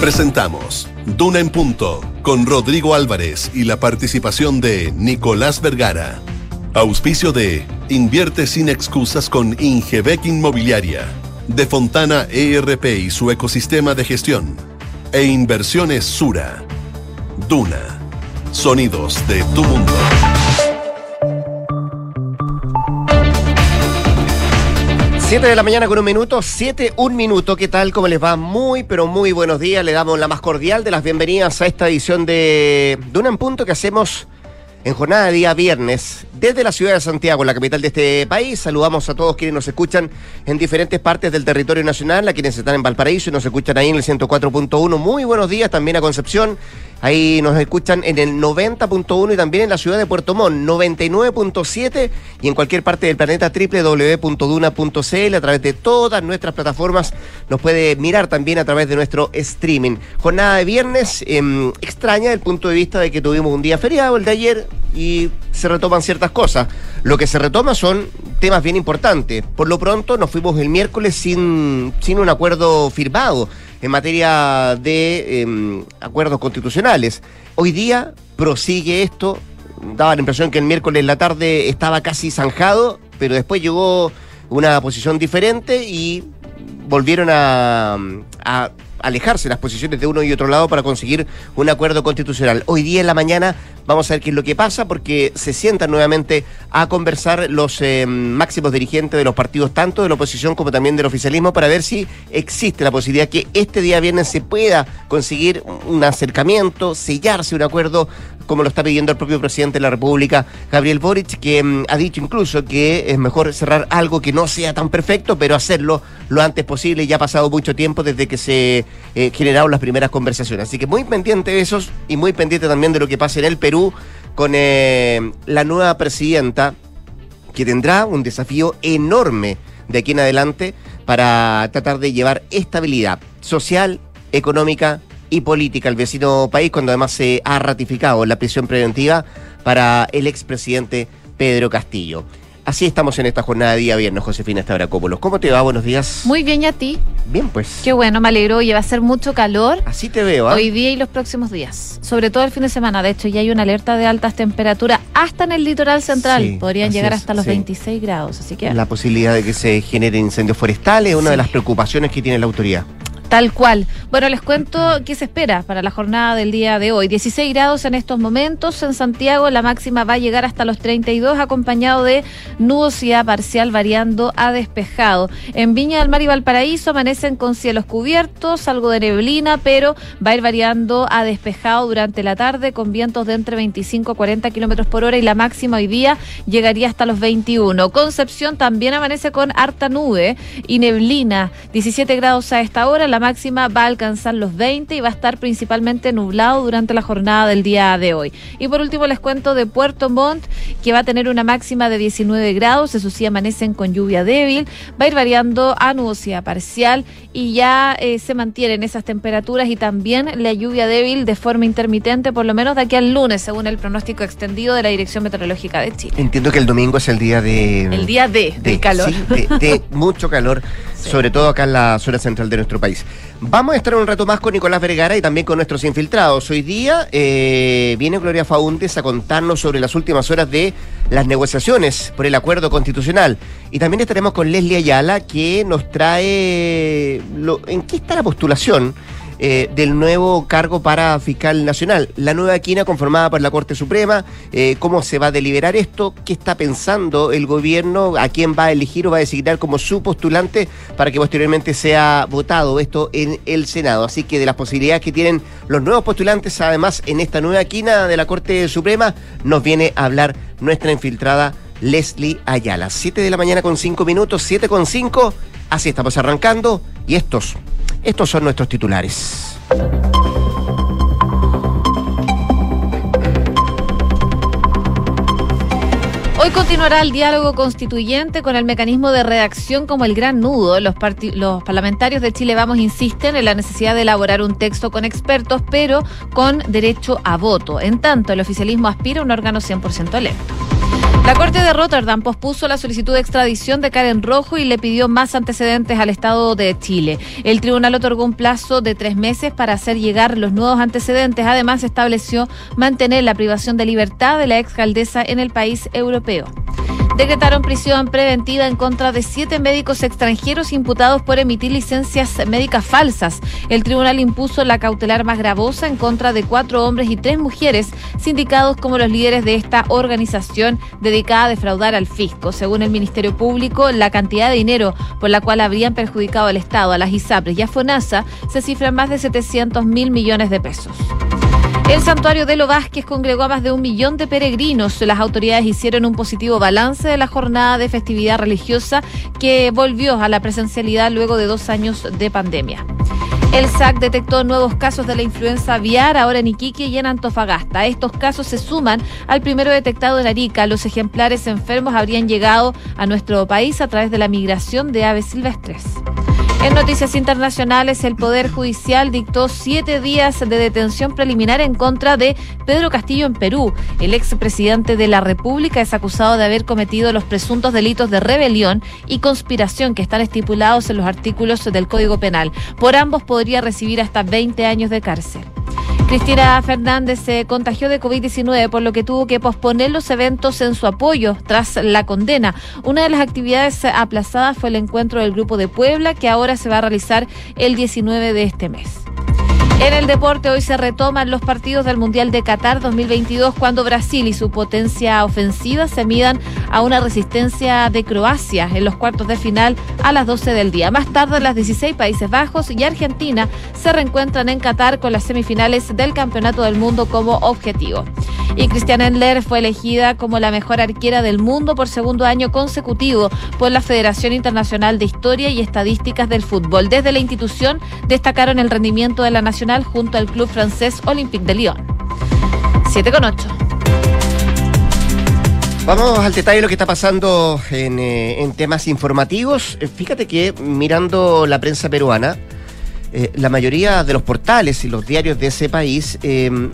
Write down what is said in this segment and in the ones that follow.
Presentamos Duna en Punto con Rodrigo Álvarez y la participación de Nicolás Vergara. Auspicio de Invierte sin excusas con Ingebec Inmobiliaria, de Fontana ERP y su ecosistema de gestión, e Inversiones Sura. Duna. Sonidos de tu mundo. 7 de la mañana con un minuto, 7, un minuto. ¿Qué tal? ¿Cómo les va? Muy, pero muy buenos días. Le damos la más cordial de las bienvenidas a esta edición de Duna en Punto que hacemos en jornada de día viernes desde la ciudad de Santiago, la capital de este país. Saludamos a todos quienes nos escuchan en diferentes partes del territorio nacional, a quienes están en Valparaíso y nos escuchan ahí en el 104.1. Muy buenos días también a Concepción Ahí nos escuchan en el 90.1 y también en la ciudad de Puerto Montt, 99.7 y en cualquier parte del planeta www.duna.cl a través de todas nuestras plataformas. Nos puede mirar también a través de nuestro streaming. Jornada de viernes em, extraña desde el punto de vista de que tuvimos un día feriado, el de ayer, y se retoman ciertas cosas. Lo que se retoma son temas bien importantes. Por lo pronto nos fuimos el miércoles sin, sin un acuerdo firmado en materia de em, acuerdos constitucionales. Hoy día prosigue esto, daba la impresión que el miércoles en la tarde estaba casi zanjado, pero después llegó una posición diferente y volvieron a, a alejarse las posiciones de uno y otro lado para conseguir un acuerdo constitucional. Hoy día en la mañana vamos a ver qué es lo que pasa porque se sientan nuevamente a conversar los eh, máximos dirigentes de los partidos, tanto de la oposición como también del oficialismo, para ver si existe la posibilidad que este día viernes se pueda conseguir un acercamiento, sellarse un acuerdo como lo está pidiendo el propio presidente de la República, Gabriel Boric, que mm, ha dicho incluso que es mejor cerrar algo que no sea tan perfecto, pero hacerlo lo antes posible. Ya ha pasado mucho tiempo desde que se eh, generaron las primeras conversaciones. Así que muy pendiente de esos y muy pendiente también de lo que pase en el Perú con eh, la nueva presidenta, que tendrá un desafío enorme de aquí en adelante para tratar de llevar estabilidad social, económica y política al vecino país, cuando además se ha ratificado la prisión preventiva para el expresidente Pedro Castillo. Así estamos en esta jornada de día viernes, Josefina Estabracópolos. ¿Cómo te va? Buenos días. Muy bien, ¿y a ti? Bien, pues. Qué bueno, me alegro. Oye, va a ser mucho calor. Así te veo, ¿ah? Hoy día y los próximos días. Sobre todo el fin de semana. De hecho, ya hay una alerta de altas temperaturas hasta en el litoral central. Sí, Podrían llegar es, hasta los sí. 26 grados. Así que La posibilidad de que se generen incendios forestales es una de las preocupaciones que tiene la autoridad. Tal cual. Bueno, les cuento qué se espera para la jornada del día de hoy. 16 grados en estos momentos. En Santiago la máxima va a llegar hasta los 32, acompañado de nubosidad parcial variando a despejado. En Viña del Mar y Valparaíso amanecen con cielos cubiertos, algo de neblina, pero va a ir variando a despejado durante la tarde con vientos de entre 25 a 40 kilómetros por hora y la máxima hoy día llegaría hasta los 21. Concepción también amanece con harta nube y neblina. 17 grados a esta hora. La máxima va a alcanzar los 20 y va a estar principalmente nublado durante la jornada del día de hoy. Y por último les cuento de Puerto Montt que va a tener una máxima de 19 grados. Eso sí, amanecen con lluvia débil. Va a ir variando a nubosidad parcial y ya eh, se mantienen esas temperaturas y también la lluvia débil de forma intermitente, por lo menos de aquí al lunes, según el pronóstico extendido de la Dirección Meteorológica de Chile. Entiendo que el domingo es el día de... El día de, del calor. sí, de, de mucho calor, Sí. sobre todo acá en la zona central de nuestro país. Vamos a estar un rato más con Nicolás Vergara y también con nuestros infiltrados. Hoy día eh, viene Gloria Faúndes a contarnos sobre las últimas horas de las negociaciones por el acuerdo constitucional. Y también estaremos con Leslie Ayala, que nos trae lo- en qué está la postulación eh, del nuevo cargo para fiscal nacional. La nueva quina conformada por la Corte Suprema, eh, cómo se va a deliberar esto, qué está pensando el gobierno, a quién va a elegir o va a designar como su postulante para que posteriormente sea votado esto en el Senado. Así que de las posibilidades que tienen los nuevos postulantes, además en esta nueva quina de la Corte Suprema, nos viene a hablar nuestra infiltrada. Leslie Ayala, 7 de la mañana con 5 minutos, 7 con 5, así estamos arrancando y estos estos son nuestros titulares. Continuará el diálogo constituyente con el mecanismo de redacción como el gran nudo. Los, parlamentarios de Chile Vamos insisten en la necesidad de elaborar un texto con expertos, pero con derecho a voto. En tanto, el oficialismo aspira a un órgano 100% electo. La Corte de Rotterdam pospuso la solicitud de extradición de Karen Rojo y le pidió más antecedentes al Estado de Chile. El tribunal otorgó un plazo de tres meses para hacer llegar los nuevos antecedentes. Además, estableció mantener la privación de libertad de la exalcaldesa en el país europeo decretaron prisión preventiva en contra de siete médicos extranjeros imputados por emitir licencias médicas falsas. El tribunal impuso la cautelar más gravosa en contra de cuatro hombres y tres mujeres, sindicados como los líderes de esta organización dedicada a defraudar al fisco. Según el Ministerio Público, la cantidad de dinero por la cual habrían perjudicado al Estado, a las ISAPRES y a FONASA se cifra en más de 700 mil millones de pesos. El santuario de Lo Vázquez congregó a más de un millón de peregrinos. Las autoridades hicieron un positivo balance de la jornada de festividad religiosa que volvió a la presencialidad luego de dos años de pandemia. El SAC detectó nuevos casos de la influenza aviar ahora en Iquique y en Antofagasta. Estos casos se suman al primero detectado en Arica. Los ejemplares enfermos habrían llegado a nuestro país a través de la migración de aves silvestres. En noticias internacionales, el Poder Judicial dictó siete días de detención preliminar en contra de Pedro Castillo en Perú. El expresidente de la República es acusado de haber cometido los presuntos delitos de rebelión y conspiración que están estipulados en los artículos del Código Penal. Por ambos podría recibir hasta 20 años de cárcel. Cristina Fernández se contagió de COVID-19, por lo que tuvo que posponer los eventos en su apoyo tras la condena. Una de las actividades aplazadas fue el encuentro del Grupo de Puebla, que ahora se va a realizar el 19 de este mes. En el deporte hoy se retoman los partidos del Mundial de Qatar 2022 cuando Brasil y su potencia ofensiva se midan a una resistencia de Croacia en los cuartos de final a las 12 del día. Más tarde las 16 Países Bajos y Argentina se reencuentran en Qatar con las semifinales del Campeonato del Mundo como objetivo. Y Cristian Endler fue elegida como la mejor arquera del mundo por segundo año consecutivo por la Federación Internacional de Historia y Estadísticas del Fútbol. Desde la institución destacaron el rendimiento de la junto al club francés Olympique de Lyon. 7 con 8. Vamos al detalle de lo que está pasando en, eh, en temas informativos. Eh, Fíjate que mirando la prensa peruana, eh, la mayoría de los portales y los diarios de ese país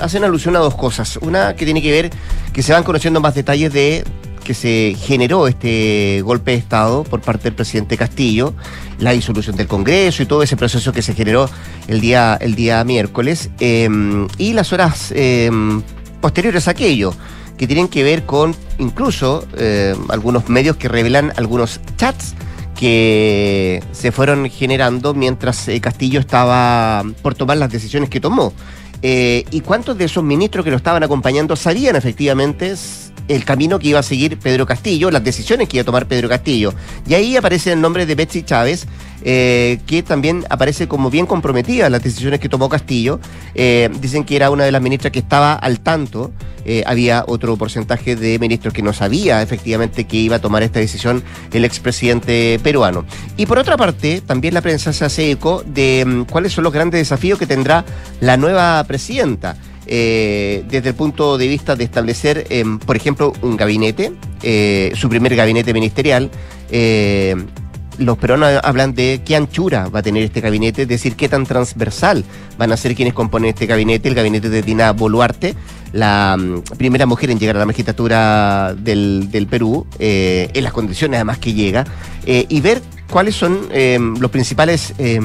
hacen alusión a dos cosas. Una que tiene que ver que se van conociendo más detalles de que se generó este golpe de Estado por parte del presidente Castillo, la disolución del Congreso y todo ese proceso que se generó el día, el día miércoles, eh, y las horas eh, posteriores a aquello, que tienen que ver con incluso eh, algunos medios que revelan algunos chats que se fueron generando mientras eh, Castillo estaba por tomar las decisiones que tomó. Eh, ¿Y cuántos de esos ministros que lo estaban acompañando sabían efectivamente el camino que iba a seguir Pedro Castillo, las decisiones que iba a tomar Pedro Castillo? Y ahí aparece el nombre de Betsy Chávez, eh, que también aparece como bien comprometida las decisiones que tomó Castillo. Eh, dicen que era una de las ministras que estaba al tanto. Eh, había otro porcentaje de ministros que no sabía efectivamente que iba a tomar esta decisión el expresidente peruano. Y por otra parte, también la prensa se hace eco de mm, cuáles son los grandes desafíos que tendrá la nueva presidenta. Eh, desde el punto de vista de establecer, em, por ejemplo, un gabinete, eh, su primer gabinete ministerial, eh, los peruanos hablan de qué anchura va a tener este gabinete, es decir, qué tan transversal van a ser quienes componen este gabinete, el gabinete de Dina Boluarte, la mm, primera mujer en llegar a la magistratura del, del Perú, en las condiciones además que llega, y ver cuáles son eh, los principales eh,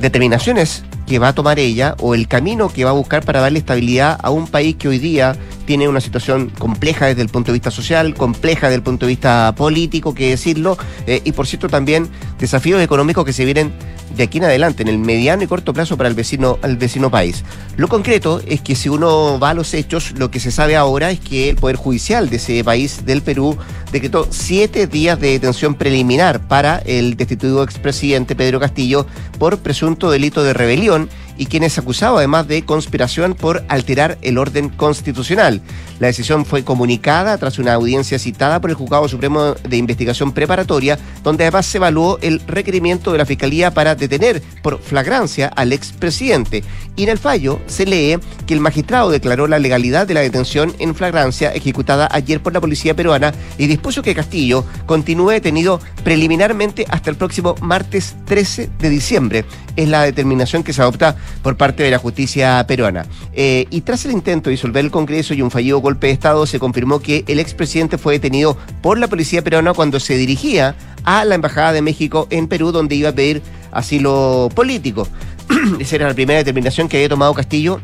determinaciones que va a tomar ella o el camino que va a buscar para darle estabilidad a un país que hoy día tiene una situación compleja desde el punto de vista social, compleja desde el punto de vista político, que decirlo, eh, y por cierto también desafíos económicos que se vienen de aquí en adelante, en el mediano y corto plazo para el vecino, al vecino país. Lo concreto es que si uno va a los hechos, lo que se sabe ahora es que el Poder Judicial de ese país, del Perú, decretó siete días de detención preliminar para el destituido expresidente Pedro Castillo por presunto delito de rebelión y quien es acusado además de conspiración por alterar el orden constitucional. La decisión fue comunicada tras una audiencia citada por el Juzgado Supremo de Investigación Preparatoria, donde además se evaluó el requerimiento de la Fiscalía para detener por flagrancia al expresidente. Y en el fallo se lee que el magistrado declaró la legalidad de la detención en flagrancia ejecutada ayer por la policía peruana y dispuso que Castillo continúe detenido preliminarmente hasta el próximo martes 13 de diciembre. Es la determinación que se adopta por parte de la justicia peruana. Eh, y tras el intento de disolver el Congreso y un fallido golpe de Estado, se confirmó que el expresidente fue detenido por la policía peruana cuando se dirigía a la Embajada de México en Perú, donde iba a pedir asilo político. Esa era la primera determinación que había tomado Castillo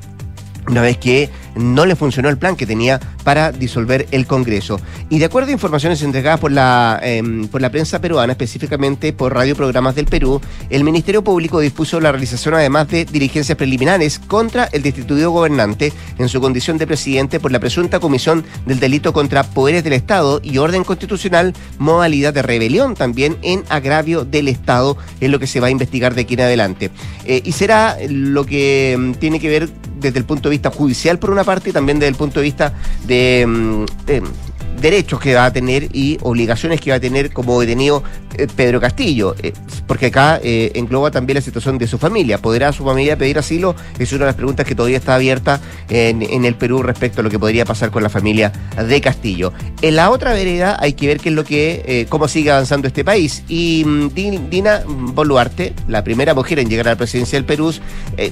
una vez que no le funcionó el plan que tenía para disolver el Congreso. Y de acuerdo a informaciones entregadas por la, em, por la prensa peruana, específicamente por radioprogramas del Perú, el Ministerio Público dispuso la realización además de diligencias preliminares contra el destituido gobernante en su condición de presidente por la presunta comisión del delito contra poderes del Estado y orden constitucional, modalidad de rebelión también en agravio del Estado, es lo que se va a investigar de aquí en adelante. Eh, y será lo que em, tiene que ver desde el punto de vista judicial por una parte también desde el punto de vista de, mm, derechos que va a tener y obligaciones que va a tener como detenido eh, Pedro Castillo, eh, porque acá eh, engloba también la situación de su familia. ¿Podrá su familia pedir asilo? Es una de las preguntas que todavía está abierta en, el Perú respecto a lo que podría pasar con la familia de Castillo. En la otra vereda hay que ver qué es lo que, cómo sigue avanzando este país. Y mm, Dina Boluarte, la primera mujer en llegar a la presidencia del Perú,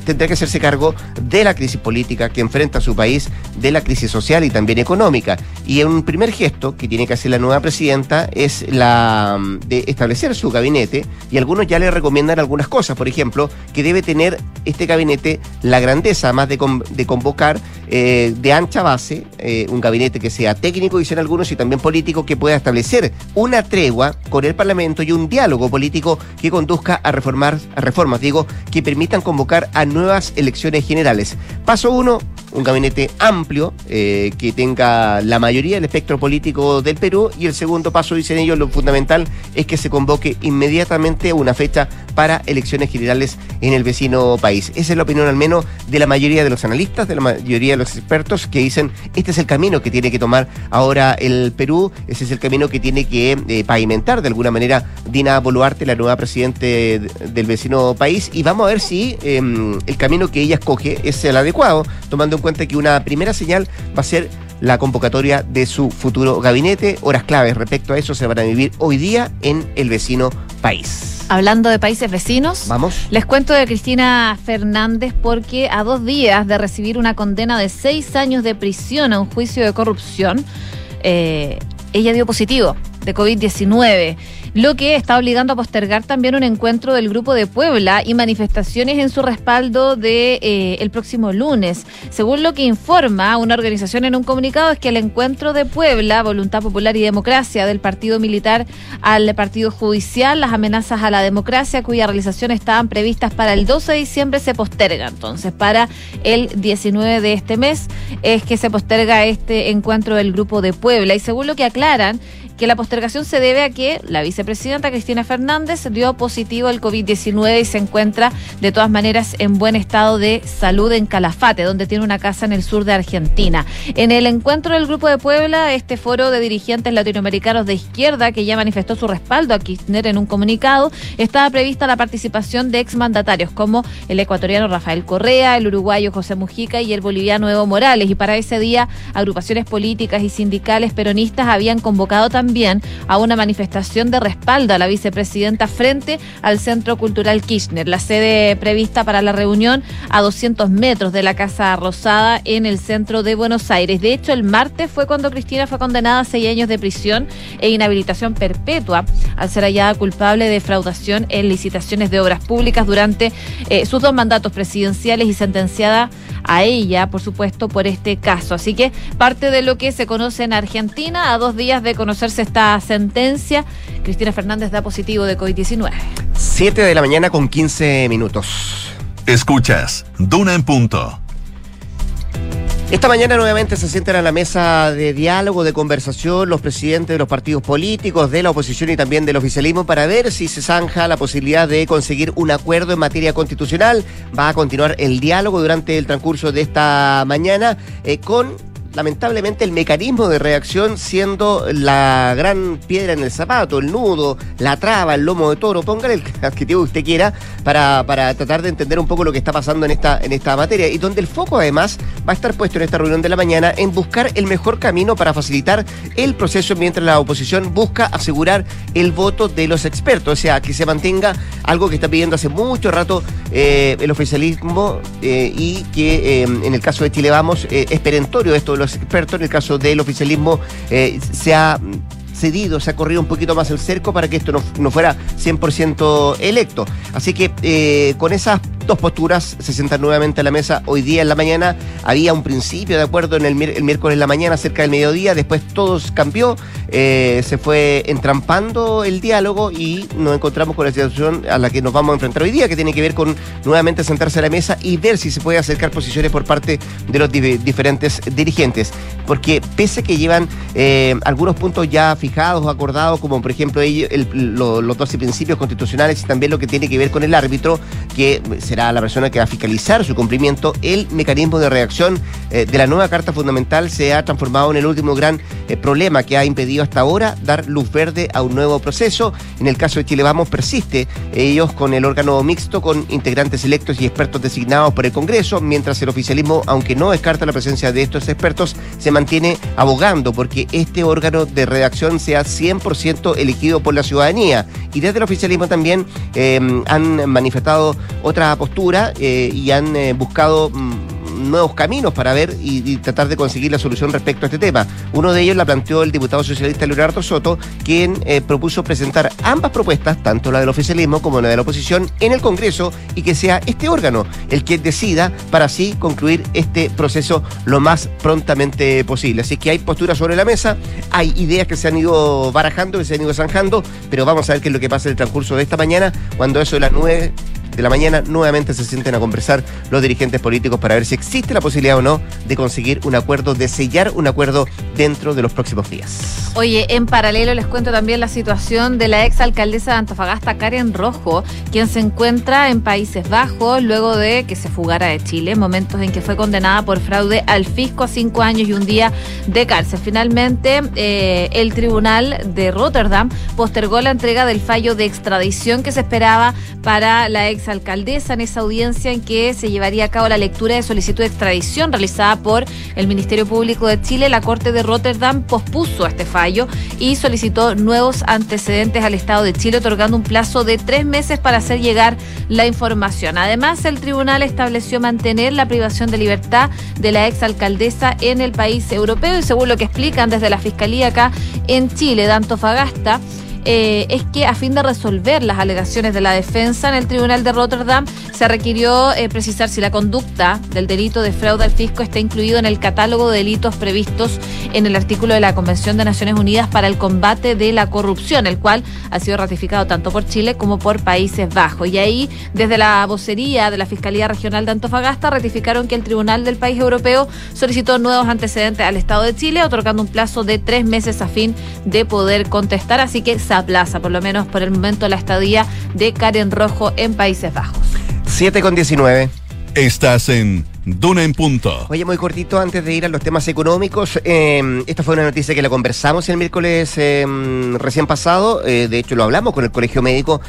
tendrá que hacerse cargo de la crisis política que enfrenta su país, de la crisis social y también económica. Y en un primer gesto que tiene que hacer la nueva presidenta es la mm, de establecer su gabinete y algunos ya le recomiendan algunas cosas. Por ejemplo, que debe tener este gabinete la grandeza, más de, convocar eh, de ancha base, eh, un gabinete que sea técnico, dicen algunos, y también político, que pueda establecer una tregua con el Parlamento y un diálogo político que conduzca a reformar, reformas, digo, que permitan convocar a nuevas elecciones generales. Paso uno, un gabinete amplio eh, que tenga la mayoría del espectro político del Perú y el segundo paso, dicen ellos, lo fundamental es que se convoque inmediatamente una fecha para elecciones generales en el vecino país. Esa es la opinión al menos de la mayoría de los analistas, de la mayoría de los expertos que dicen este es el camino que tiene que tomar ahora el Perú, ese es el camino que tiene que eh, pavimentar de alguna manera Dina Boluarte, la nueva presidente del vecino país, y vamos a ver si em, el camino que ella escoge es el adecuado, tomando en cuenta que una primera señal va a ser la convocatoria de su futuro gabinete. Horas claves respecto a eso se van a vivir hoy día en el vecino país. Hablando de países vecinos, vamos. Les cuento de Cristina Fernández porque a dos días de recibir una condena de seis años de prisión a un juicio de corrupción, eh, ella dio positivo de COVID-19 lo que está obligando a postergar también un encuentro del Grupo de Puebla y manifestaciones en su respaldo de eh, el próximo lunes. Según lo que informa una organización en un comunicado es que el encuentro de Puebla, Voluntad Popular y Democracia del Partido Militar al Partido Judicial, las amenazas a la democracia cuya realización estaban previstas para el 12 de diciembre se posterga. Entonces, para el 19 de este mes es que se posterga este encuentro del Grupo de Puebla y según lo que aclaran que la postergación se debe a que la vicepresidenta Cristina Fernández dio positivo al COVID-19 y se encuentra de todas maneras en buen estado de salud en Calafate, donde tiene una casa en el sur de Argentina. En el encuentro del Grupo de Puebla, este foro de dirigentes latinoamericanos de izquierda que ya manifestó su respaldo a Kirchner en un comunicado, estaba prevista la participación de exmandatarios como el ecuatoriano Rafael Correa, el uruguayo José Mujica y el boliviano Evo Morales. Y para ese día, agrupaciones políticas y sindicales peronistas habían convocado también también a una manifestación de respaldo a la vicepresidenta frente al Centro Cultural Kirchner, la sede prevista para la reunión a 200 metros de la Casa Rosada en el centro de Buenos Aires. De hecho, el martes fue cuando Cristina fue condenada a seis años de prisión e inhabilitación perpetua al ser hallada culpable de defraudación en licitaciones de obras públicas durante eh, sus dos mandatos presidenciales y sentenciada a ella, por supuesto, por este caso. Así que parte de lo que se conoce en Argentina, a dos días de conocerse esta sentencia. Cristina Fernández da positivo de COVID-19. 7 de la mañana con 15 minutos. Escuchas, Duna en punto. Esta mañana nuevamente se sientan a la mesa de diálogo, de conversación, los presidentes de los partidos políticos, de la oposición y también del oficialismo para ver si se zanja la posibilidad de conseguir un acuerdo en materia constitucional. Va a continuar el diálogo durante el transcurso de esta mañana eh, con lamentablemente el mecanismo de reacción siendo la gran piedra en el zapato, el nudo, la traba, el lomo de toro, póngale el adjetivo que usted quiera para, para tratar de entender un poco lo que está pasando en esta, en esta materia y donde el foco además va a estar puesto en esta reunión de la mañana en buscar el mejor camino para facilitar el proceso mientras la oposición busca asegurar el voto de los expertos, o sea, que se mantenga algo que está pidiendo hace mucho rato eh, el oficialismo eh, y que eh, en el caso de Chile Vamos es perentorio esto los expertos. En el caso del oficialismo, eh, se ha cedido, se ha corrido un poquito más el cerco para que esto no, fuera 100% electo. Así que eh, con esas dos posturas se sentan nuevamente a la mesa hoy día en la mañana. Había un principio de acuerdo en el, miércoles en la mañana, cerca del mediodía, después todo cambió, eh, se fue entrampando el diálogo y nos encontramos con la situación a la que nos vamos a enfrentar hoy día, que tiene que ver con nuevamente sentarse a la mesa y ver si se puede acercar posiciones por parte de los diferentes dirigentes. Porque pese que llevan eh, algunos puntos ya fijados acordados, como por ejemplo los 12 principios constitucionales y también lo que tiene que ver con el árbitro, que será la persona que va a fiscalizar su cumplimiento, el mecanismo de reacción eh, de la nueva Carta Fundamental se ha transformado en el último gran eh, problema que ha impedido hasta ahora dar luz verde a un nuevo proceso. En el caso de Chile Vamos persiste, ellos con el órgano mixto, con integrantes electos y expertos designados por el Congreso, mientras el oficialismo, aunque no descarta la presencia de estos expertos, se mantiene abogando porque este órgano de redacción sea 100% elegido por la ciudadanía. Y desde el oficialismo también eh, han manifestado otra eh, y han eh, buscado mm, nuevos caminos para ver y, tratar de conseguir la solución respecto a este tema. Uno de ellos la planteó el diputado socialista Leonardo Soto, quien eh, propuso presentar ambas propuestas, tanto la del oficialismo como la de la oposición, en el Congreso y que sea este órgano el que decida para así concluir este proceso lo más prontamente posible. Así que hay posturas sobre la mesa, hay ideas que se han ido barajando, que se han ido zanjando, pero vamos a ver qué es lo que pasa en el transcurso de esta mañana, cuando eso de las nueve de la mañana nuevamente se sienten a conversar los dirigentes políticos para ver si existe la posibilidad o no de conseguir un acuerdo, de sellar un acuerdo dentro de los próximos días. Oye, en paralelo les cuento también la situación de la ex alcaldesa de Antofagasta, Karen Rojo, quien se encuentra en Países Bajos luego de que se fugara de Chile, momentos en que fue condenada por fraude al fisco a cinco años y un día de cárcel. Finalmente, eh, el tribunal de Rotterdam postergó la entrega del fallo de extradición que se esperaba para la ex alcaldesa en esa audiencia en que se llevaría a cabo la lectura de solicitud de extradición realizada por el Ministerio Público de Chile. La Corte de Rotterdam pospuso este fallo y solicitó nuevos antecedentes al Estado de Chile, otorgando un plazo de tres meses para hacer llegar la información. Además, el tribunal estableció mantener la privación de libertad de la exalcaldesa en el país europeo y según lo que explican desde la Fiscalía acá en Chile de Antofagasta, eh, es que a fin de resolver las alegaciones de la defensa en el Tribunal de Rotterdam se requirió eh, precisar si la conducta del delito de fraude al fisco está incluido en el catálogo de delitos previstos en el artículo de la Convención de Naciones Unidas para el combate de la corrupción, el cual ha sido ratificado tanto por Chile como por Países Bajos. Y ahí, desde la vocería de la Fiscalía Regional de Antofagasta, ratificaron que el Tribunal del País Europeo solicitó nuevos antecedentes al Estado de Chile, otorgando un plazo de tres meses a fin de poder contestar. Así que plaza, por lo menos por el momento, la estadía de Karen Rojo en Países Bajos. 7 con 19. Estás en Duna en Punto. Oye, muy cortito, antes de ir a los temas económicos, eh, esta fue una noticia que la conversamos el miércoles eh, recién pasado, eh, de hecho lo hablamos con el Colegio Médico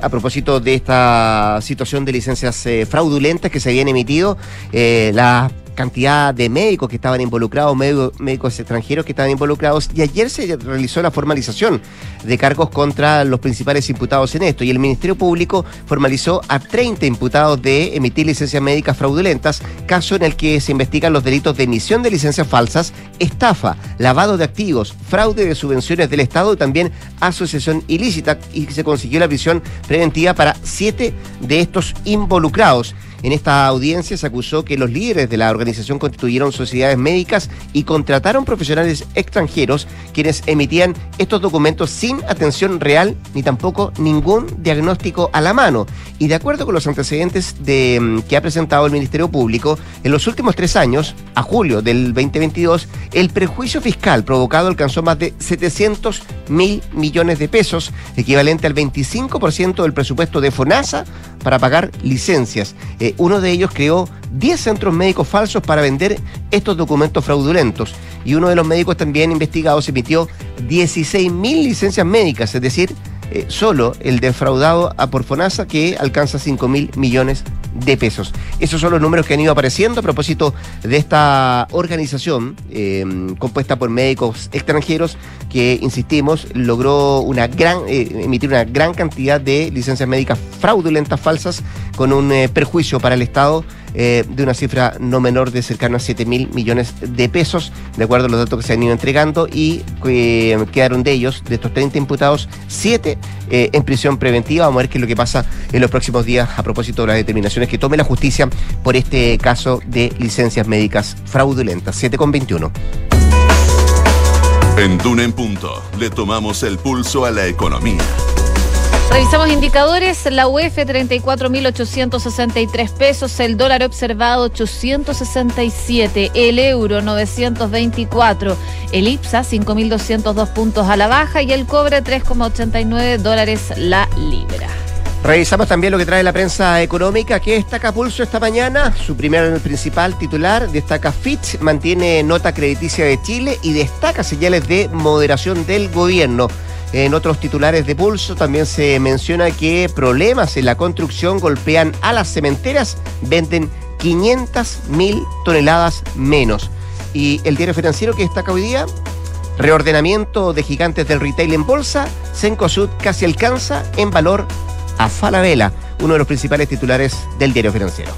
a propósito de esta situación de licencias fraudulentas que se habían emitido. las cantidad de médicos que estaban involucrados, médicos extranjeros que estaban involucrados, y ayer se realizó la formalización de cargos contra los principales imputados en esto, y el Ministerio Público formalizó a 30 imputados de emitir licencias médicas fraudulentas, caso en el que se investigan los delitos de emisión de licencias falsas, estafa, lavado de activos, fraude de subvenciones del Estado y también asociación ilícita, y se consiguió la prisión preventiva para siete de estos involucrados. En esta audiencia se acusó que los líderes de la organización constituyeron sociedades médicas y contrataron profesionales extranjeros quienes emitían estos documentos sin atención real ni tampoco ningún diagnóstico a la mano. Y de acuerdo con los antecedentes de, mm, que ha presentado el Ministerio Público, en los últimos tres años, a julio del 2022, el prejuicio fiscal provocado alcanzó más de 700 mil millones de pesos, equivalente al 25% del presupuesto de FONASA para pagar licencias. Eh, uno de ellos creó 10 centros médicos falsos para vender estos documentos fraudulentos. Y uno de los médicos también investigados emitió 16.000 licencias médicas, es decir, eh, solo el defraudado a Porfonasa que alcanza 5 mil millones de pesos. Esos son los números que han ido apareciendo a propósito de esta organización eh, compuesta por médicos extranjeros que, insistimos, logró una gran, eh, emitir una gran cantidad de licencias médicas fraudulentas falsas con un perjuicio para el Estado eh, de una cifra no menor de cercano a 7 mil millones de pesos, de acuerdo a los datos que se han ido entregando, y eh, quedaron de ellos, de estos 30 imputados, 7 eh, en prisión preventiva. Vamos a ver qué es lo que pasa en los próximos días a propósito de las determinaciones que tome la justicia por este caso de licencias médicas fraudulentas. 7 con 21. En Duna en Punto le tomamos el pulso a la economía. Revisamos indicadores, la UF 34.863 pesos, el dólar observado 867, el euro 924, el IPSA 5.202 puntos a la baja y el cobre 3,89 dólares la libra. Revisamos también lo que trae la prensa económica, que destaca Pulso esta mañana. Su primer principal titular destaca Fitch, mantiene nota crediticia de Chile y destaca señales de moderación del gobierno. En otros titulares de pulso también se menciona que problemas en la construcción golpean a las cementeras, venden 500 mil toneladas menos. Y el diario financiero que destaca hoy día, reordenamiento de gigantes del retail en bolsa, Sencosud casi alcanza en valor a Falabella, uno de los principales titulares del diario financiero.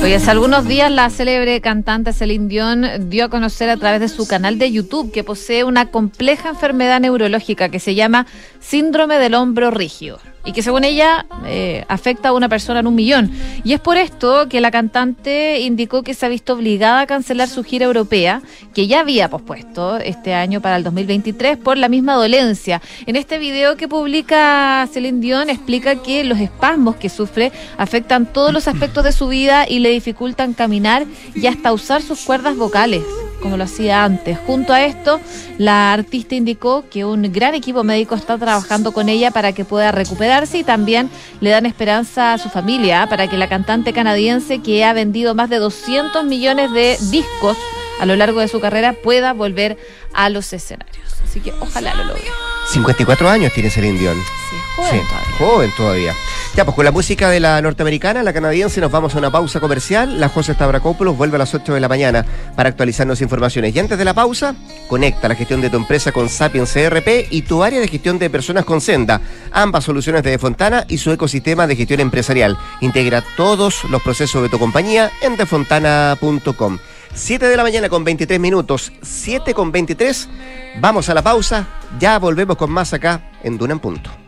Hoy hace algunos días la célebre cantante Celine Dion dio a conocer a través de su canal de YouTube que posee una compleja enfermedad neurológica que se llama síndrome del hombro rígido y que según ella eh, afecta a una persona en un millón. Y es por esto que la cantante indicó que se ha visto obligada a cancelar su gira europea, que ya había pospuesto este año para el 2023 por la misma dolencia. En este video que publica Celine Dion explica que los espasmos que sufre afectan todos los aspectos de su vida y le dificultan caminar y hasta usar sus cuerdas vocales como lo hacía antes. Junto a esto, la artista indicó que un gran equipo médico está trabajando con ella para que pueda recuperar y también le dan esperanza a su familia para que la cantante canadiense que ha vendido más de 200 millones de discos a lo largo de su carrera pueda volver a los escenarios. Así que ojalá lo logre. 54 años tiene Celine Dion. Sí, joven todavía. Joven todavía. Ya, pues con la música de la norteamericana, la canadiense, nos vamos a una pausa comercial. La José Stavrakopoulos vuelve a las 8 de la mañana para actualizarnos informaciones. Y antes de la pausa, conecta la gestión de tu empresa con Sapiens CRP y tu área de gestión de personas con Senda. Ambas soluciones de Defontana y su ecosistema de gestión empresarial. Integra todos los procesos de tu compañía en defontana.com. 7 de la mañana con 23 minutos, 7 con 23. Vamos a la pausa, ya volvemos con más acá en Duna en Punto.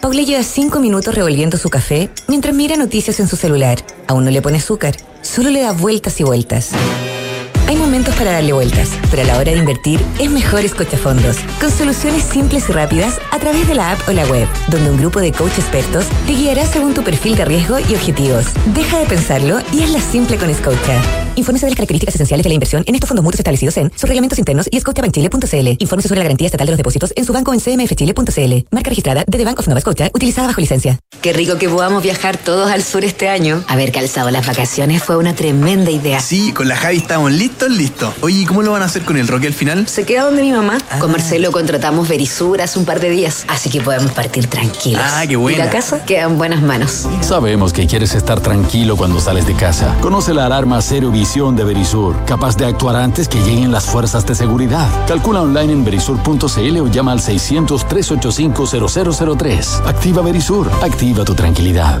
Paula lleva cinco minutos revolviendo su café mientras mira noticias en su celular. Aún no le pone azúcar, solo le da vueltas y vueltas. Hay momentos para darle vueltas, pero a la hora de invertir es mejor fondos, con soluciones simples y rápidas a través de la app o la web, donde un grupo de coach expertos te guiará según tu perfil de riesgo y objetivos. Deja de pensarlo y hazla simple con Scotia. Infórmese de las características esenciales de la inversión en estos fondos mutuos establecidos en sus reglamentos internos y scotiabankchile.cl. Infórmese sobre la garantía estatal de los depósitos en su banco en cmfchile.cl. Marca registrada de The Bank of Nova Scotia, utilizada bajo licencia. Qué rico que podamos viajar todos al sur este año. Haber calzado las vacaciones fue una tremenda idea. Sí, con la Javi estamos listos listo. Oye, ¿y cómo lo van a hacer con el Roque al final? Se queda donde mi mamá. Ah. Con Marcelo contratamos Verisur hace un par de días, así que podemos partir tranquilos. Ah, qué buena. Y la casa queda en buenas manos. Sabemos que quieres estar tranquilo cuando sales de casa. Conoce la alarma Cero Visión de Verisur, capaz de actuar antes que lleguen las fuerzas de seguridad. Calcula online en verisur.cl o llama al 600-385-0003. Activa Verisur. Activa tu tranquilidad.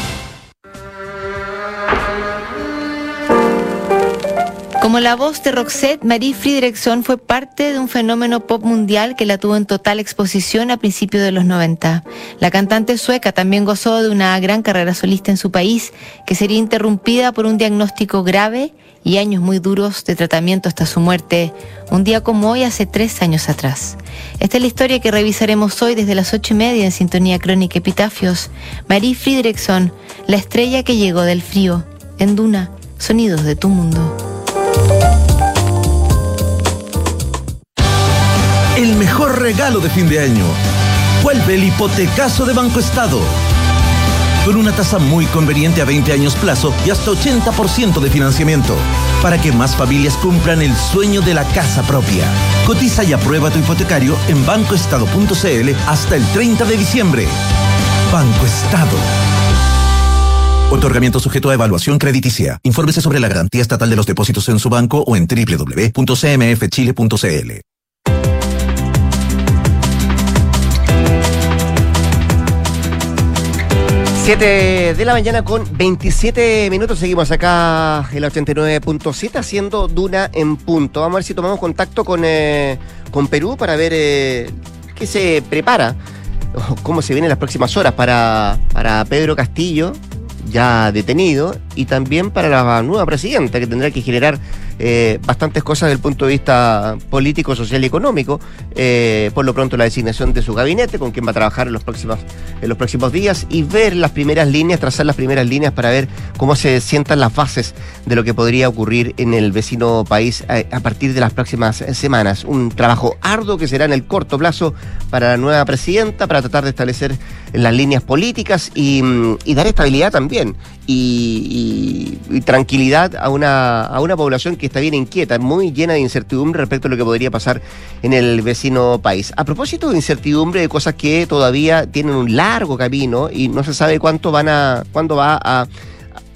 Como la voz de Roxette, Marie Friedrichson fue parte de un fenómeno pop mundial que la tuvo en total exposición a principios de los 90. La cantante sueca también gozó de una gran carrera solista en su país, que sería interrumpida por un diagnóstico grave y años muy duros de tratamiento hasta su muerte, un día como hoy hace tres años atrás. Esta es la historia que revisaremos hoy desde las ocho y media en Sintonía Crónica Epitafios. Marie Friedrichson, la estrella que llegó del frío, en Duna, sonidos de tu mundo. El mejor regalo de fin de año. Vuelve el hipotecazo de Banco Estado. Con una tasa muy conveniente a 20 años plazo y hasta 80% de financiamiento. Para que más familias cumplan el sueño de la casa propia. Cotiza y aprueba tu hipotecario en bancoestado.cl hasta el 30 de diciembre. Banco Estado. Otorgamiento sujeto a evaluación crediticia. Infórmese sobre la garantía estatal de los depósitos en su banco o en www.cmfchile.cl. 7 de la mañana con 27 minutos. Seguimos acá en la 89.7 haciendo Duna en punto. Vamos a ver si tomamos contacto con, eh, con Perú para ver eh, qué se prepara, cómo se vienen las próximas horas para, para Pedro Castillo, ya detenido, y también para la nueva presidenta, que tendrá que generar eh, bastantes cosas desde el punto de vista político, social y económico. Eh, por lo pronto la designación de su gabinete, con quien va a trabajar en los próximos, en los próximos días, y ver las primeras líneas, trazar las primeras líneas para ver cómo se sientan las bases de lo que podría ocurrir en el vecino país a, a partir de las próximas semanas. Un trabajo arduo que será en el corto plazo para la nueva presidenta, para tratar de establecer las líneas políticas y, mm, y dar estabilidad también. Y, tranquilidad a una, a una población que está bien inquieta, muy llena de incertidumbre respecto a lo que podría pasar en el vecino país. A propósito de incertidumbre de cosas que todavía tienen un largo camino y no se sabe cuánto van a, cuándo va a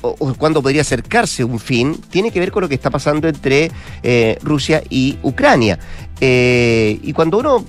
o cuándo podría acercarse un fin, tiene que ver con lo que está pasando entre eh, Rusia y Ucrania. Eh, y cuando uno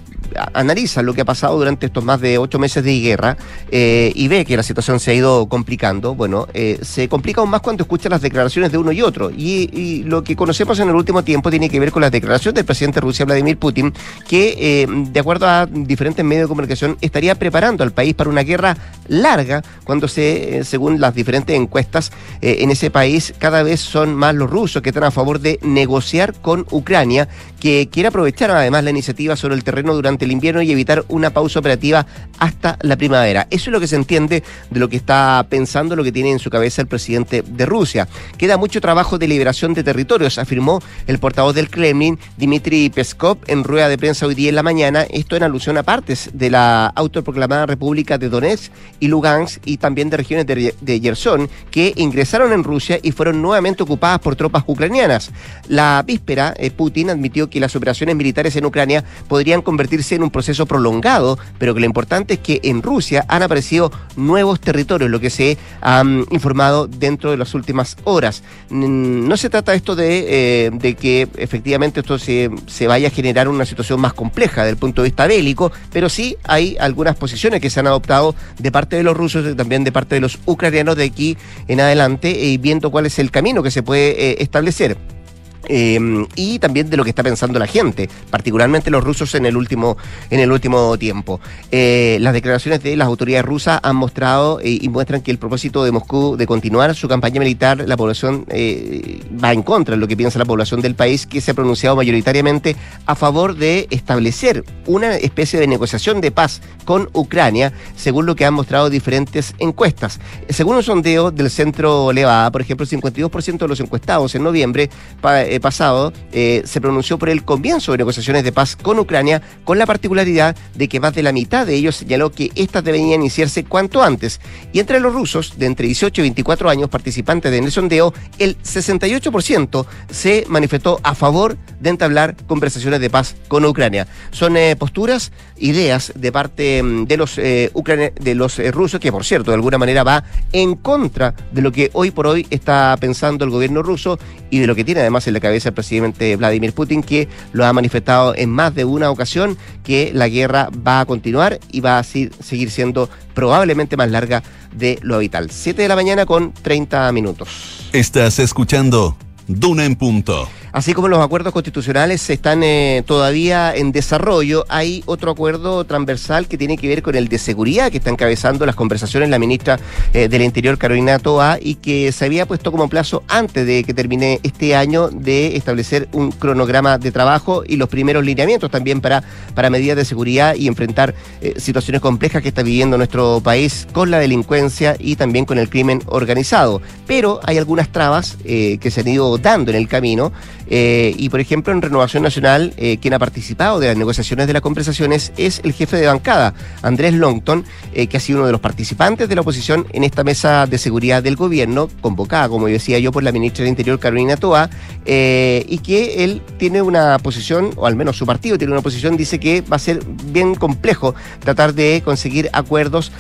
analiza lo que ha pasado durante estos más de ocho meses de guerra eh, y ve que la situación se ha ido complicando, bueno, eh, se complica aún más cuando escucha las declaraciones de uno y otro. Y, lo que conocemos en el último tiempo tiene que ver con las declaraciones del presidente de Rusia, Vladimir Putin, que, eh, de acuerdo a diferentes medios de comunicación, estaría preparando al país para una guerra larga, cuando se, según las diferentes encuestas, en ese país cada vez son más los rusos que están a favor de negociar con Ucrania, que quiere aprovechar además la iniciativa sobre el terreno durante el invierno y evitar una pausa operativa hasta la primavera. Eso es lo que se entiende de lo que está pensando, lo que tiene en su cabeza el presidente de Rusia. Queda mucho trabajo de liberación de territorios, afirmó el portavoz del Kremlin, Dmitry Peskov, en rueda de prensa hoy día en la mañana. Esto en alusión a partes de la autoproclamada República de Donetsk y Lugansk y también de regiones de, de Gerson que ingresaron en Rusia y fueron nuevamente ocupadas por tropas ucranianas. La víspera, eh, Putin admitió que las operaciones militares en Ucrania podrían convertirse en un proceso prolongado, pero que lo importante es que en Rusia han aparecido nuevos territorios, lo que se ha um, informado dentro de las últimas horas. No se trata esto de, eh, de que efectivamente esto se, vaya a generar una situación más compleja desde el punto de vista bélico, pero sí hay algunas posiciones que se han adoptado de parte de los rusos y también de parte de los ucranianos de aquí en adelante, y eh, viendo cuál es el camino que se puede eh, establecer. Eh, y también de lo que está pensando la gente, particularmente los rusos en el último, en el último tiempo. Eh, las declaraciones de las autoridades rusas han mostrado eh, y muestran que el propósito de Moscú de continuar su campaña militar, la población eh, va en contra de lo que piensa la población del país, que se ha pronunciado mayoritariamente a favor de establecer una especie de negociación de paz con Ucrania, según lo que han mostrado diferentes encuestas. Según un sondeo del centro Levada, por ejemplo, el 52% de los encuestados en noviembre eh, pasado eh, se pronunció por el comienzo de negociaciones de paz con Ucrania, con la particularidad de que más de la mitad de ellos señaló que éstas deberían iniciarse cuanto antes. Y entre los rusos, de entre 18 y 24 años participantes en el sondeo, el 68% se manifestó a favor de entablar conversaciones de paz con Ucrania. Son eh, posturas, ideas de parte mm, de los, eh, de los rusos, que por cierto, de alguna manera va en contra de lo que hoy por hoy está pensando el gobierno ruso y de lo que tiene además en la cabeza el presidente Vladimir Putin, que lo ha manifestado en más de una ocasión, que la guerra va a continuar y va a seguir siendo probablemente más larga de lo habitual. 7 de la mañana con 30 minutos. Estás escuchando Duna en Punto. Así como los acuerdos constitucionales están eh, todavía en desarrollo, hay otro acuerdo transversal que tiene que ver con el de seguridad que está encabezando las conversaciones la ministra eh, del Interior, Carolina Toa, y que se había puesto como plazo antes de que termine este año de establecer un cronograma de trabajo y los primeros lineamientos también para, para medidas de seguridad y enfrentar eh, situaciones complejas que está viviendo nuestro país con la delincuencia y también con el crimen organizado. Pero hay algunas trabas que se han ido dando en el camino. Eh, y por ejemplo, en Renovación Nacional, eh, quien ha participado de las negociaciones de las conversaciones es el jefe de bancada, Andrés Longton, eh, que ha sido uno de los participantes de la oposición en esta mesa de seguridad del gobierno, convocada, como decía yo, por la ministra del Interior, Carolina Toa, y que él tiene una posición, o al menos su partido tiene una posición, dice que va a ser bien complejo tratar de conseguir acuerdos,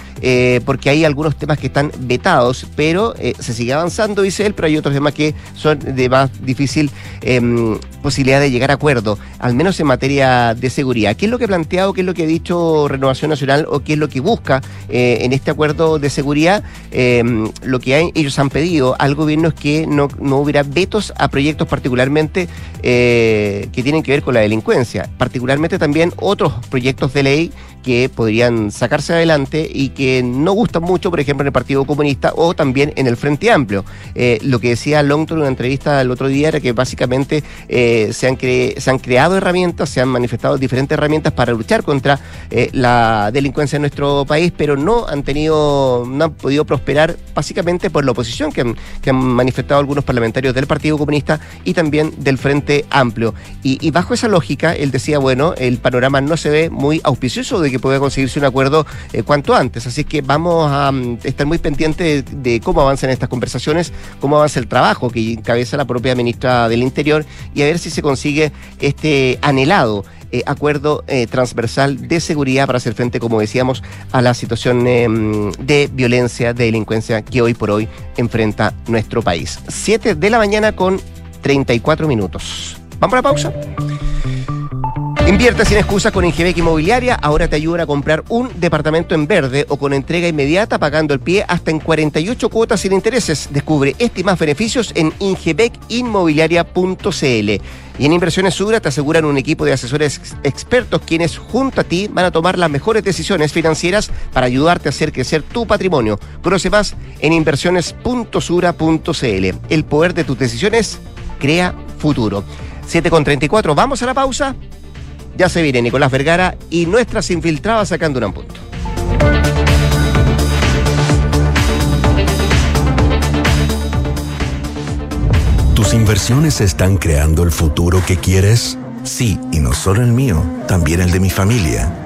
porque hay algunos temas que están vetados, pero se sigue avanzando, dice él, pero hay otros temas que son de más difícil. Em, posibilidad de llegar a acuerdo, al menos en materia de seguridad. ¿Qué es lo que ha planteado, qué es lo que ha dicho Renovación Nacional o qué es lo que busca eh, en este acuerdo de seguridad? Em, lo que ellos han pedido al gobierno es que no, hubiera vetos a proyectos particularmente eh, que tienen que ver con la delincuencia, particularmente también otros proyectos de ley que podrían sacarse adelante y que no gustan mucho, por ejemplo, en el Partido Comunista o también en el Frente Amplio. Eh, lo que decía Longton en una entrevista el otro día era que básicamente eh, se, han se han creado herramientas, se han manifestado diferentes herramientas para luchar contra eh, la delincuencia en nuestro país, pero no han tenido, no han podido prosperar básicamente por la oposición que han, manifestado algunos parlamentarios del Partido Comunista y también del Frente Amplio. Y, y bajo esa lógica, él decía, bueno, el panorama no se ve muy auspicioso de que pueda conseguirse un acuerdo eh, cuanto antes. Así que vamos a mm, estar muy pendientes de, cómo avanzan estas conversaciones, cómo avanza el trabajo que encabeza la propia ministra del Interior y a ver si se consigue este anhelado eh, acuerdo eh, transversal de seguridad para hacer frente, como decíamos, a la situación mm, de violencia, de delincuencia que hoy por hoy enfrenta nuestro país. Siete de la mañana con 34 minutos. ¿Vamos a la pausa? Invierte sin excusas con Ingebec Inmobiliaria. Ahora te ayudan a comprar un departamento en verde o con entrega inmediata pagando el pie hasta en 48 cuotas sin intereses. Descubre este y más beneficios en ingebecinmobiliaria.cl. Y en Inversiones Sura te aseguran un equipo de asesores expertos quienes junto a ti van a tomar las mejores decisiones financieras para ayudarte a hacer crecer tu patrimonio. Conoce más en inversiones.sura.cl. El poder de tus decisiones crea futuro. 7.34, vamos a la pausa ya se viene Nicolás Vergara y nuestras infiltradas sacando un punto. ¿Tus inversiones están creando el futuro que quieres? Sí, y no solo el mío, también el de mi familia.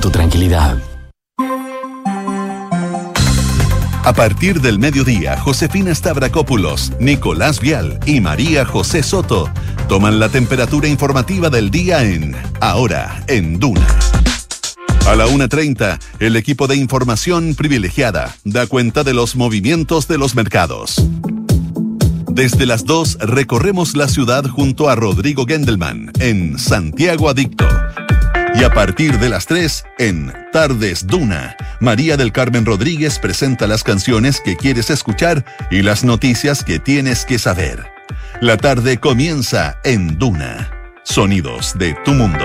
tu tranquilidad. A partir del mediodía, Josefina Stavrakopoulos, Nicolás Vial y María José Soto toman la temperatura informativa del día en Ahora, en Duna. A la 1.30, el equipo de información privilegiada da cuenta de los movimientos de los mercados. Desde las 2 recorremos la ciudad junto a Rodrigo Gendelman en Santiago Adicto. Y a partir de las 3, en Tardes Duna, María del Carmen Rodríguez presenta las canciones que quieres escuchar y las noticias que tienes que saber. La tarde comienza en Duna. Sonidos de tu mundo.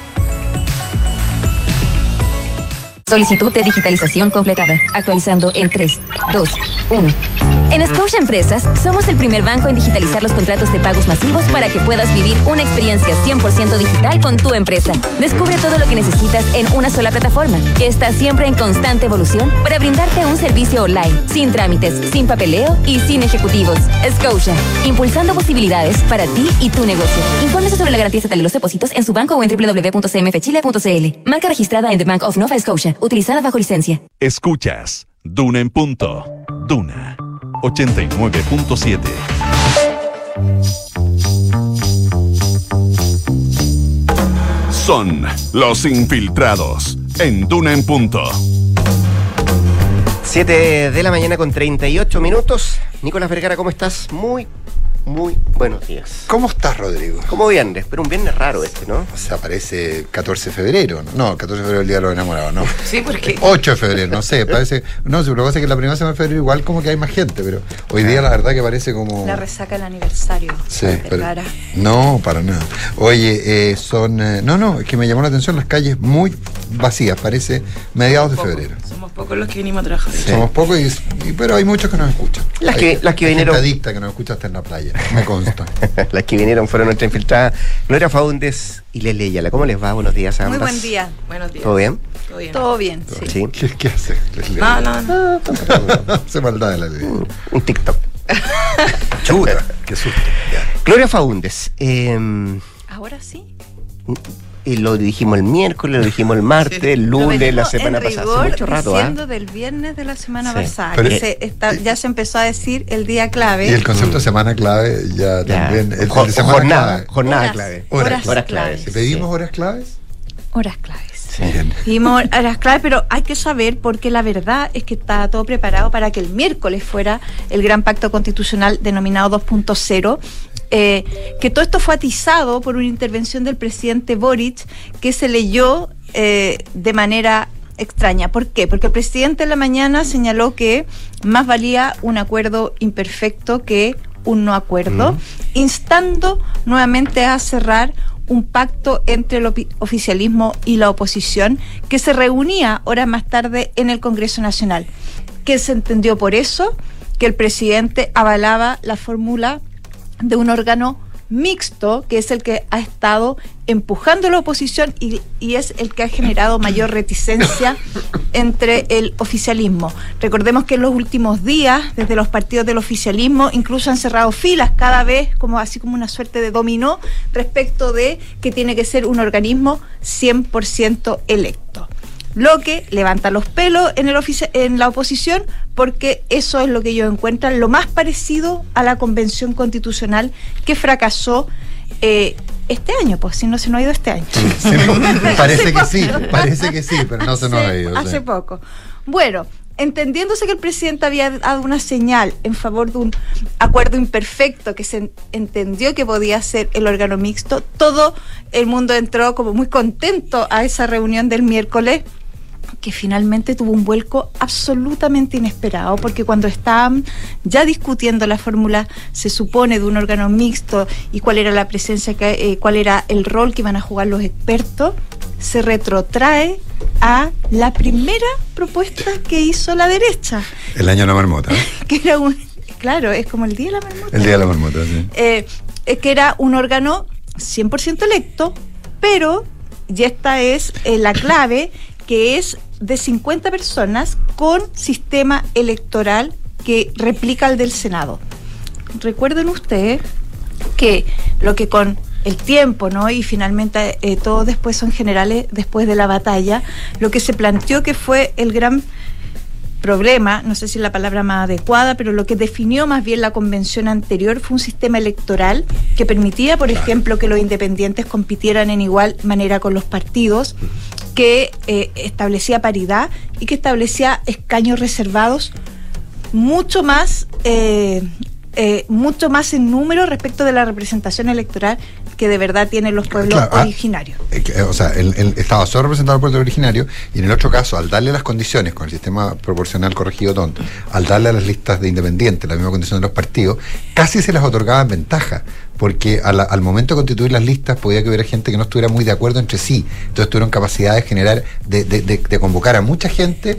Solicitud de digitalización completada. Actualizando en 3, 2, 1. En Scotia Empresas, somos el primer banco en digitalizar los contratos de pagos masivos para que puedas vivir una experiencia 100% digital con tu empresa. Descubre todo lo que necesitas en una sola plataforma, que está siempre en constante evolución para brindarte un servicio online, sin trámites, sin papeleo y sin ejecutivos. Scotia, impulsando posibilidades para ti y tu negocio. Infórmese sobre la garantía de los depósitos en su banco o en www.cmfchile.cl. Marca registrada en The Bank of Nova Scotia, utilizada bajo licencia. Escuchas Duna en punto. Duna 89.7. Son los infiltrados en Duna en punto. 7 de la mañana con 38 minutos. Nicolás Vergara, ¿cómo estás? Muy, muy buenos días. ¿Cómo estás, Rodrigo? Como viernes, pero un viernes raro este, ¿no? O sea, parece 14 de febrero. ¿no? No, 14 de febrero es el día de los enamorados, ¿no. Sí, porque 8 de febrero, no sé, parece. No, lo que pasa es que la primera semana de febrero igual como que hay más gente, pero hoy día la verdad que parece como. la resaca del aniversario. Sí, pero-. No, para nada. Oye, eh, son. eh, no, no, es que me llamó la atención las calles muy vacías, parece mediados de febrero. Somos pocos los que venimos a trabajar. Somos pocos, y, y- pero hay muchos que nos escuchan. Las Hay- que- las que hay gente vinieron- adicta que nos escucha hasta en la playa, me consta. Las que vinieron fueron nuestra infiltrada Gloria Faundes y Lele Ayala. ¿Cómo les va? Buenos días a Muy ambas. buen día. Buenos días. ¿Todo bien? Todo bien. Todo bien, sí. Sí. ¿Qué, qué hace? No, no, no. Hace maldad de la ley. Un TikTok. Chuta, qué susto. Gloria Faundes. eh, Ahora sí. Y lo dijimos el miércoles, lo dijimos el martes, el Lo lunes, la semana en pasada. rigor Hace mucho rato, ¿ah? diciendo del viernes de la semana Sí. pasada. Pero- que se está- ya se empezó a decir el día clave. Y el concepto de semana clave ya, Ya. también. El, Jo- de semana jornada, clave. jornada Horas, clave. Horas, horas Horas claves. claves. ¿Pedimos horas claves? Horas claves. Bien. Dijimos horas clave, pero hay que saber porque la verdad es que está todo preparado para que el miércoles fuera el gran pacto constitucional denominado 2.0. eh, que todo esto fue atizado por una intervención del presidente Boric que se leyó eh, de manera extraña. ¿Por qué? Porque el presidente en la mañana señaló que más valía un acuerdo imperfecto que un no acuerdo, instando nuevamente a cerrar un pacto entre el oficialismo y la oposición que se reunía horas más tarde en el Congreso Nacional. Que se entendió por eso que el presidente avalaba la fórmula de un órgano mixto, que es el que ha estado empujando la oposición y, y es el que ha generado mayor reticencia entre el oficialismo. Recordemos que en los últimos días, desde los partidos del oficialismo, incluso han cerrado filas cada vez, como así como una suerte de dominó, respecto de que tiene que ser un organismo 100% electo lo que levanta los pelos en, el en la oposición, porque eso es lo que ellos encuentran lo más parecido a la convención constitucional que fracasó eh, este año, pues si no se nos ha ido este año. parece que sí, parece que sí, pero no se nos ha ido. Hace poco. Bueno, entendiéndose que el presidente había dado una señal en favor de un acuerdo imperfecto que se entendió que podía ser el órgano mixto, todo el mundo entró como muy contento a esa reunión del miércoles que finalmente tuvo un vuelco absolutamente inesperado, porque cuando estaban ya discutiendo la fórmula, se supone, de un órgano mixto y cuál era la presencia, eh, cuál era el rol que iban a jugar los expertos, se retrotrae a la primera propuesta que hizo la derecha. El año de la marmota. que era un, claro, es como el día de la marmota. El día de la marmota, sí. Eh, que era un órgano 100% electo, pero, y esta es eh, la clave, que es de 50 personas con sistema electoral que replica el del Senado. Recuerden ustedes que lo que con el tiempo, ¿no? Y finalmente eh, todos después son generales después de la batalla, lo que se planteó que fue el gran problema, no sé si es la palabra más adecuada, pero lo que definió más bien la convención anterior fue un sistema electoral que permitía, por ejemplo, que los independientes compitieran en igual manera con los partidos, que eh, establecía paridad y que establecía escaños reservados mucho más eh, eh, mucho más en número respecto de la representación electoral que de verdad tienen los pueblos ah, originarios. Eh, o sea, el, Estado solo representado al pueblo originario y en el otro caso, al darle las condiciones con el sistema proporcional corregido tonto, al darle a las listas de independientes la misma condición de los partidos, casi se les otorgaban ventaja porque al, momento de constituir las listas podía que hubiera gente que no estuviera muy de acuerdo entre sí. Entonces tuvieron capacidad de generar, de, convocar a mucha gente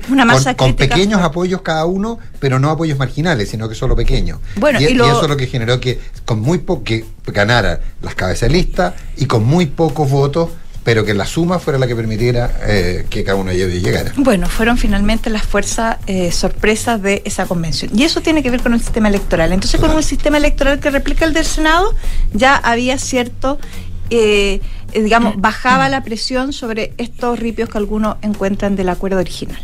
con, pequeños apoyos cada uno, pero no apoyos marginales, sino que solo pequeños. Bueno, y, eso es lo que generó que con muy poco que ganara las cabezas de lista y con muy pocos votos pero que la suma fuera la que permitiera eh, que cada uno llegara. Bueno, fueron finalmente las fuerzas eh, sorpresas de esa convención. Y eso tiene que ver con el sistema electoral. Entonces, con un sistema electoral que replica el del Senado, ya había cierto eh, digamos, bajaba la presión sobre estos ripios que algunos encuentran del acuerdo original.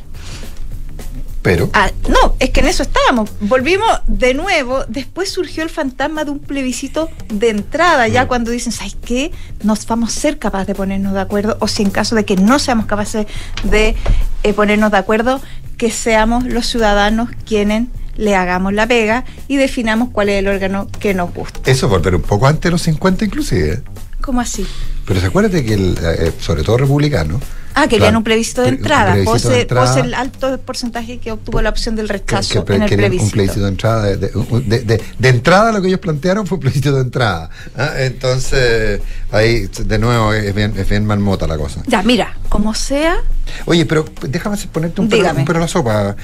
Pero. Ah, no, es que en eso estábamos. Volvimos de nuevo. Después surgió el fantasma de un plebiscito de entrada, ya mm. cuando dicen, ¿sabes qué? Nos vamos a ser capaces de ponernos de acuerdo. O si en caso de que no seamos capaces de eh, ponernos de acuerdo, que seamos los ciudadanos quienes le hagamos la pega y definamos cuál es el órgano que nos gusta. Eso volver un poco antes de los 50 inclusive. ¿Cómo así? Pero se acuérdate que, el, eh, sobre todo republicano, Ah, que querían un plebiscito de entrada, pose, el alto porcentaje que obtuvo la opción del rechazo en el plebiscito. Un plebiscito de entrada. De, entrada lo que ellos plantearon fue un plebiscito de entrada. ¿ah? Entonces, ahí de nuevo es bien, es bien marmota la cosa. Ya, mira, como sea. Oye, pero déjame ponerte un pelo, un pelo a la sopa.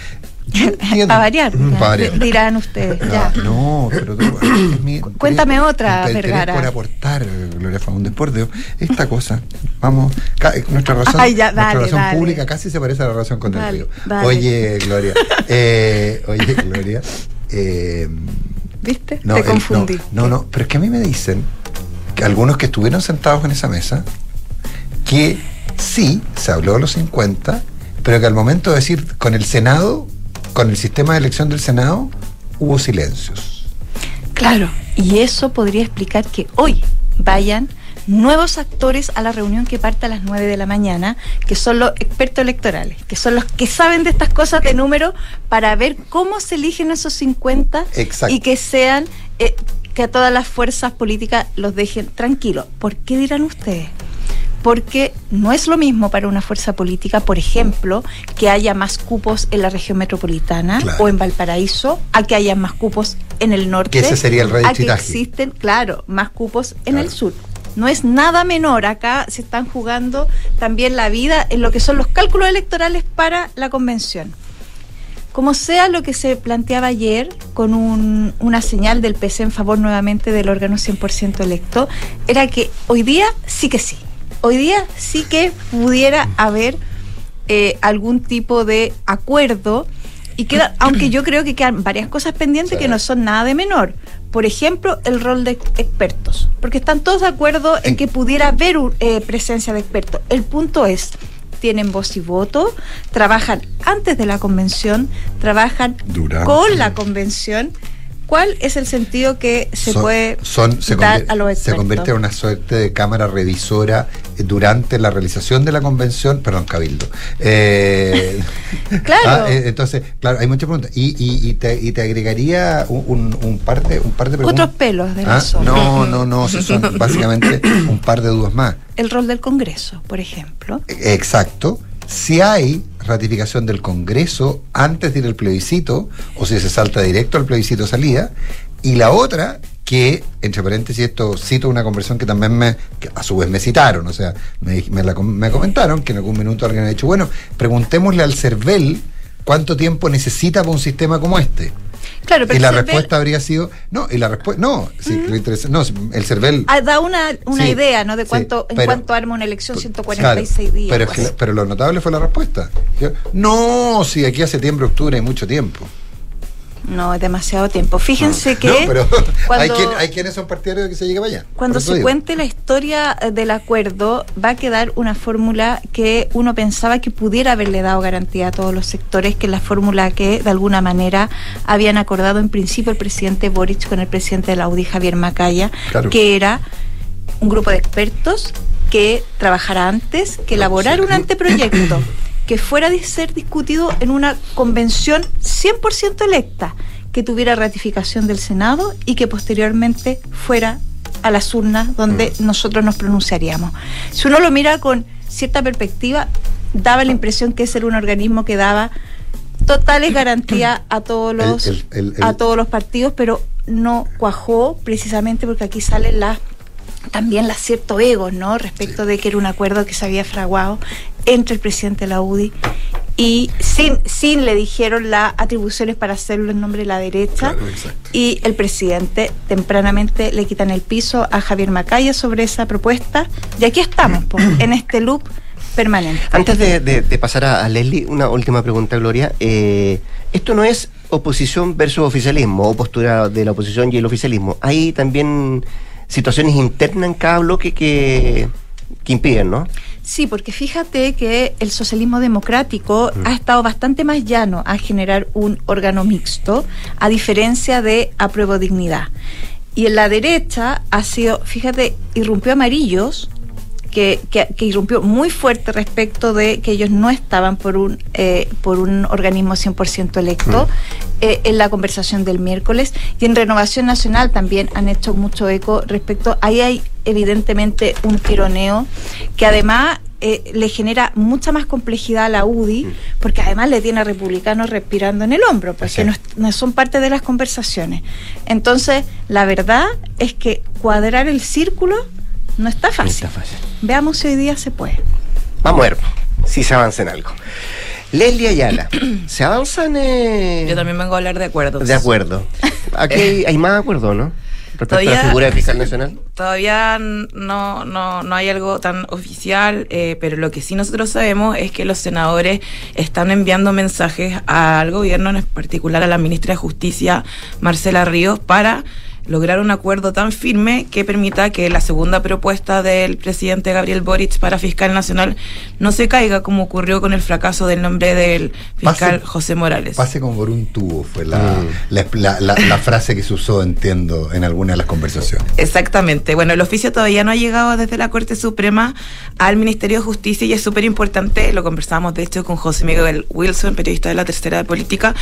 Para variar, dirán ustedes. ya. No, pero tú, Cuéntame otra, Vergara. por aportar, Gloria Faundes, por Dios, esta cosa, vamos, nuestra razón, nuestra razón pública casi se parece a la relación con el río. Oye, Gloria, eh, oye, Gloria, eh, ¿viste? Te confundí. No, no, pero es que a mí me dicen que algunos que estuvieron sentados en esa mesa, que sí, se habló de los 50, pero que al momento de decir con el Senado con el sistema de elección del Senado hubo silencios. Claro, y eso podría explicar que hoy vayan nuevos actores a la reunión que parte a las 9 de la mañana, que son los expertos electorales, que son los que saben de estas cosas de número para ver cómo se eligen esos 50 y que sean, eh, que a todas las fuerzas políticas los dejen tranquilos. ¿Por qué dirán ustedes? Porque no es lo mismo para una fuerza política, por ejemplo, que haya más cupos en la región metropolitana o en Valparaíso, a que haya más cupos en el norte. Que ese sería el A que existen, claro, más cupos en el sur. No es nada menor. Acá se están jugando también la vida en lo que son los cálculos electorales para la convención. Como sea lo que se planteaba ayer, con una señal del PC en favor nuevamente del órgano 100% electo, era que hoy día sí que sí hoy día sí que pudiera haber eh, algún tipo de acuerdo y queda, aunque yo creo que quedan varias cosas pendientes que no son nada de menor. Por ejemplo, el rol de expertos, porque están todos de acuerdo en, que pudiera haber eh, presencia de expertos. El punto es, tienen voz y voto, trabajan antes de la convención, trabajan con la convención ¿Cuál es el sentido que se Son- puede son- se, dar a los se expertos? convierte en una suerte de cámara revisora eh, durante la realización de la convención, perdón, Cabildo. Eh, Claro. ah, eh, entonces, claro, hay muchas preguntas. Y, y, y te, y te agregaría un, un- un par de, un par de preguntas. Otros pelos de Ah. No, no, no, son básicamente un par de dudas más. El rol del Congreso, por ejemplo. Exacto. Si hay ratificación del Congreso antes de ir al plebiscito, o si se salta directo al plebiscito salida. Y la otra, que, entre paréntesis, esto cito una conversión que también me, a su vez me citaron, o sea, me, me, la me comentaron que en algún minuto alguien ha dicho, bueno, preguntémosle al CERVEL cuánto tiempo necesita para un sistema como este. Claro, pero y la el CERVEL- respuesta habría sido, no, y la respuesta, no, sí, lo interesa- no, el CERVEL Ah, da una, una Sí, idea, ¿no? De sí, cuánto, en pero- cuánto arma una elección, Claro, 146 días. Pero, es que- pero lo notable fue la respuesta. Yo, no, si aquí a septiembre, octubre hay mucho tiempo. No, es demasiado tiempo. Fíjense que No, pero cuando, hay, quien- hay quienes son partidarios de que se llegue para allá. cuando se digo. cuente la historia del acuerdo, va a quedar una fórmula que uno pensaba que pudiera haberle dado garantía a todos los sectores, que es la fórmula que de alguna manera habían acordado en principio el presidente Boric con el presidente de la UDI, Javier Macaya, Claro. que era un grupo de expertos que trabajara antes, que elaborara un anteproyecto que fuera a ser discutido en una convención 100% electa, que tuviera ratificación del Senado y que posteriormente fuera a las urnas donde nosotros nos pronunciaríamos. Si uno lo mira con cierta perspectiva, daba la impresión que ese era un organismo que daba totales garantías a todos los El- el- el- el- a todos los partidos, pero no cuajó precisamente porque aquí salen las también las cierto egos, ¿no? Respecto de que era un acuerdo que se había fraguado entre el presidente de la UDI y sin, sin le dijeron las atribuciones para hacerlo en nombre de la derecha y el presidente tempranamente le quitan el piso a Javier Macaya sobre esa propuesta y aquí estamos po, en este loop permanente. Antes de, de- de pasar a, a Leslie, una última pregunta, Gloria. Eh, esto no es oposición versus oficialismo o postura de la oposición y el oficialismo. Hay también situaciones internas en cada bloque que, que impiden, ¿no? Sí, porque fíjate que el socialismo democrático Mm. ha estado bastante más llano a generar un órgano mixto, a diferencia de Apruebo Dignidad. Y en la derecha ha sido, fíjate, irrumpió Amarillos, que, que- que irrumpió muy fuerte respecto de que ellos no estaban por un, eh, por un organismo 100% electo eh, en la conversación del miércoles. Y en Renovación Nacional también han hecho mucho eco respecto, ahí hay evidentemente un tironeo que además eh, le genera mucha más complejidad a la UDI, porque además le tiene a republicanos respirando en el hombro, porque no son parte de las conversaciones. Entonces, la verdad es que cuadrar el círculo no está fácil. Veamos si hoy día se puede. Vamos a ver si se avanza en algo. Leslie Ayala, ¿se avanzan? eh, Yo también vengo a hablar de acuerdos. De acuerdo. Aquí hay, hay más acuerdo, ¿no? Respecto a la figura de fiscal nacional. Todavía no, no, no hay algo tan oficial, eh, pero lo que sí nosotros sabemos es que los senadores están enviando mensajes al gobierno, en particular a la ministra de Justicia, Marcela Ríos, para lograr un acuerdo tan firme que permita que la segunda propuesta del presidente Gabriel Boric para fiscal nacional no se caiga como ocurrió con el fracaso del nombre del fiscal Pase- José Morales. Pase como por un tubo, fue la, Mm. la, la- la- la frase que se usó, entiendo, en alguna de las conversaciones. Exactamente. Bueno, el oficio todavía no ha llegado desde la Corte Suprema al Ministerio de Justicia y es súper importante, lo conversamos de hecho con José Miguel Wilson, periodista de la Tercera de Política,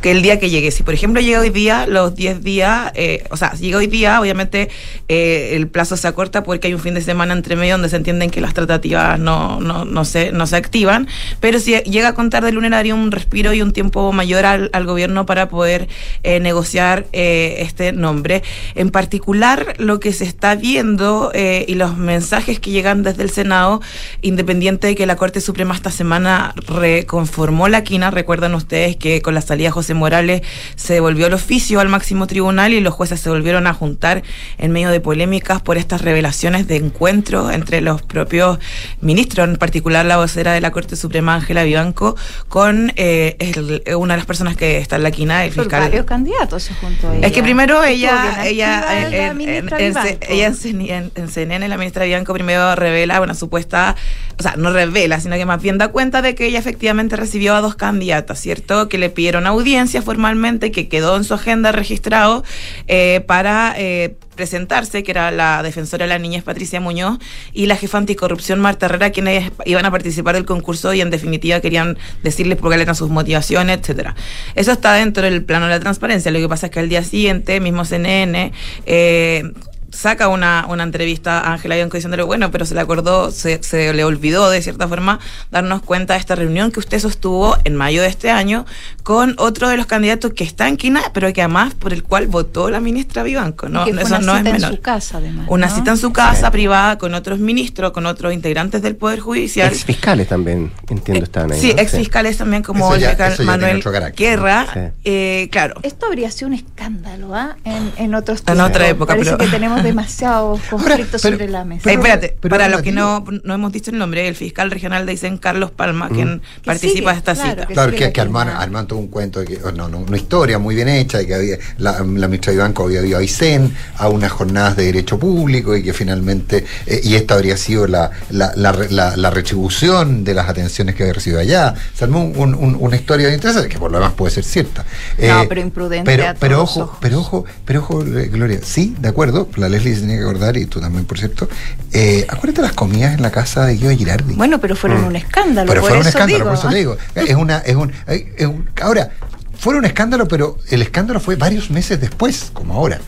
que el día que llegue, si por ejemplo llega hoy día, los 10 días, eh, o sea, llega hoy día, obviamente eh, el plazo se acorta porque hay un fin de semana entre medio donde se entienden que las tratativas no, no, no, se, no se activan, pero si llega a contar de lunes daría un respiro y un tiempo mayor al, al gobierno para poder eh, negociar eh, este nombre. En particular, lo que se está viendo y los mensajes que llegan desde el Senado, independiente de que la Corte Suprema esta semana reconformó la quina, recuerdan ustedes que con la salida de José Morales se devolvió el oficio al máximo tribunal y los jueces se volvieron a juntar en medio de polémicas por estas revelaciones de encuentro entre los propios ministros, en particular la vocera de la Corte Suprema, Ángela Vivanco, con eh, el- una de las personas que está en la quina, el Por fiscal. varios candidatos se juntó ella. Es que primero ella, ella, activa en, la en- en- en- Vivanco. ella en, CN- en- en CNN, la ministra Bianco primero revela una supuesta, o sea, no revela, sino que más bien da cuenta de que ella efectivamente recibió a dos candidatas, ¿cierto? Que le pidieron audiencia formalmente, que quedó en su agenda registrado eh, para eh, presentarse, que era la defensora de la niñez Patricia Muñoz y la jefa anticorrupción Marta Herrera, quienes iban a participar del concurso y en definitiva querían decirles cuáles eran sus motivaciones, etcétera. Eso está dentro del plano de la transparencia. Lo que pasa es que al día siguiente, mismo CNN, eh, saca una, una entrevista a Ángela Bianco diciéndole, bueno, pero se le acordó, se, se le olvidó de cierta forma darnos cuenta de esta reunión que usted sostuvo en mayo de este año con otro de los candidatos que está en Quina, pero que además por el cual votó la ministra Vivanco. No, Y que fue eso una no es cita en su casa, además. Una ¿no? cita en su casa privada con otros ministros, con otros integrantes del Poder Judicial. Ex fiscales también, entiendo, estaban ahí. Sí, ¿no? ex fiscales también como el fiscal Manuel Guerra. Sí. Eh, claro. Esto habría sido un escándalo, ¿ah? En, en otros En otra época, Parece pero- que tenemos demasiados conflictos pero- sobre la mesa. Eh, espérate, pero para es los que no, no hemos dicho el nombre, el fiscal regional de Isen, Carlos Palma, quien participa sigue, de esta claro, cita. que Claro, que, la que armaron, quina. armaron todo un cuento, de que, oh, no, no, una historia muy bien hecha, y que había, la, la ministra Vivanco había ido a Aysén a unas jornadas de derecho público y que finalmente, eh, y esta habría sido la, la, la, re- la- la retribución de las atenciones que había recibido allá. Se armó un- un- una historia interesante, que por lo demás puede ser cierta. No, pero imprudente Pero, a pero todos ojo, ojos. pero ojo, pero ojo, eh, Gloria, sí, de acuerdo, la Leslie se tenía que acordar, y tú también, por cierto. Eh, acuérdate las comidas en la casa de Guido Girardi. Bueno, pero fueron Mm. un escándalo. Pero por fue un escándalo, digo, por eso ¿ah? te digo. Es una, es un, es un- ahora, fue un escándalo, pero el escándalo fue varios meses después, como ahora.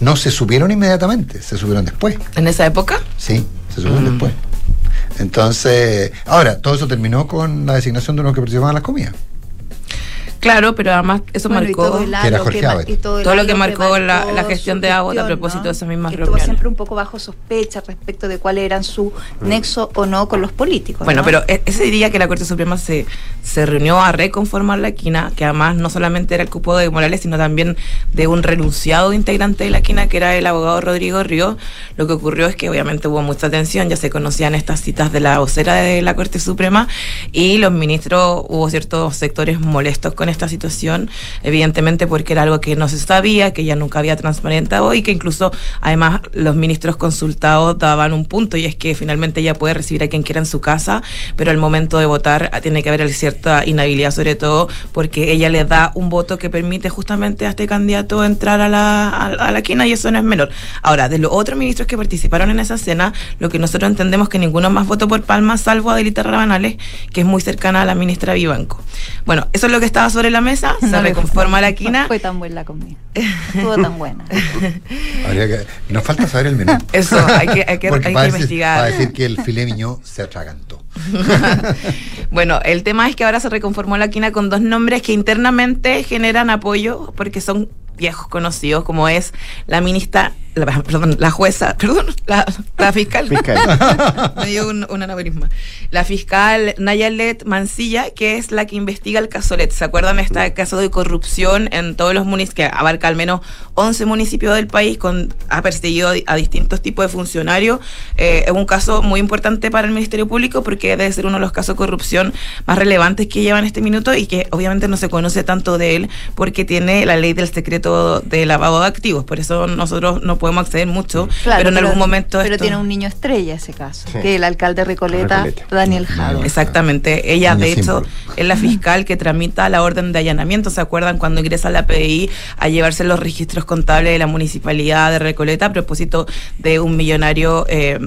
No se subieron inmediatamente, se subieron después. ¿En esa época? Sí, se subieron Mm. después. Entonces, ahora, todo eso terminó con la designación de uno que participaban en las comidas. Claro, pero además eso Bueno, y marcó todo el Que era y todo el todo lo que marcó la, gestión de Abbott a propósito ¿no? de esas mismas que estuvo reuniones. siempre un poco bajo sospecha respecto de cuál eran su nexo o no con los políticos. Bueno, ¿no? pero e- ese día que la Corte Suprema se, se reunió a reconformar la quina, que además no solamente era el cupo de Morales, sino también de un renunciado integrante de la quina, que era el abogado Rodrigo Río, lo que ocurrió es que obviamente hubo mucha tensión, ya se conocían estas citas de la vocera de la Corte Suprema y los ministros, hubo ciertos sectores molestos con esta situación, evidentemente porque era algo que no se sabía, que ya nunca había transparentado y que incluso además los ministros consultados daban un punto y es que finalmente ella puede recibir a quien quiera en su casa, pero al momento de votar tiene que haber cierta inhabilidad sobre todo porque ella le da un voto que permite justamente a este candidato entrar a la, a, a la quina y eso no es menor. Ahora, de los otros ministros que participaron en esa cena, lo que nosotros entendemos que ninguno más votó por Palma, salvo Adelita Rabanales, que es muy cercana a la ministra Vivanco. Bueno, eso es lo que estaba sobre la mesa, se No reconforma la No quina. fue tan buena la comida. Estuvo tan buena. Habría que- nos falta saber el menú. Eso, hay que, hay que, hay decir- investigar. va a decir que el filé miñó se atragantó. Bueno, el tema es que ahora se reconformó la quina con dos nombres que internamente generan apoyo porque son viejos conocidos, como es la ministra, la, perdón, la jueza, perdón, la, la fiscal. Me dio un, un aneurisma. La fiscal Nayalet Mancilla, que es la que investiga el caso Let. ¿Se acuerdan de este caso de corrupción en todos los municipios, que abarca al menos 11 municipios del país, con, ha perseguido a distintos tipos de funcionarios? Eh, es un caso muy importante para el Ministerio Público porque debe ser uno de los casos de corrupción más relevantes que llevan este minuto y que obviamente no se conoce tanto de él porque tiene la ley del secreto de lavado de activos. Por eso nosotros no podemos acceder mucho, Claro, pero en algún momento Pero esto- tiene un niño estrella ese caso, Sí. que el alcalde Recoleta, Recoleta. Daniel Jado. Exactamente. Ella, Niño de hecho, símbolo. es la fiscal que tramita la orden de allanamiento. ¿Se acuerdan cuando ingresa a la PDI a llevarse los registros contables de la municipalidad de Recoleta a propósito de un millonario, eh,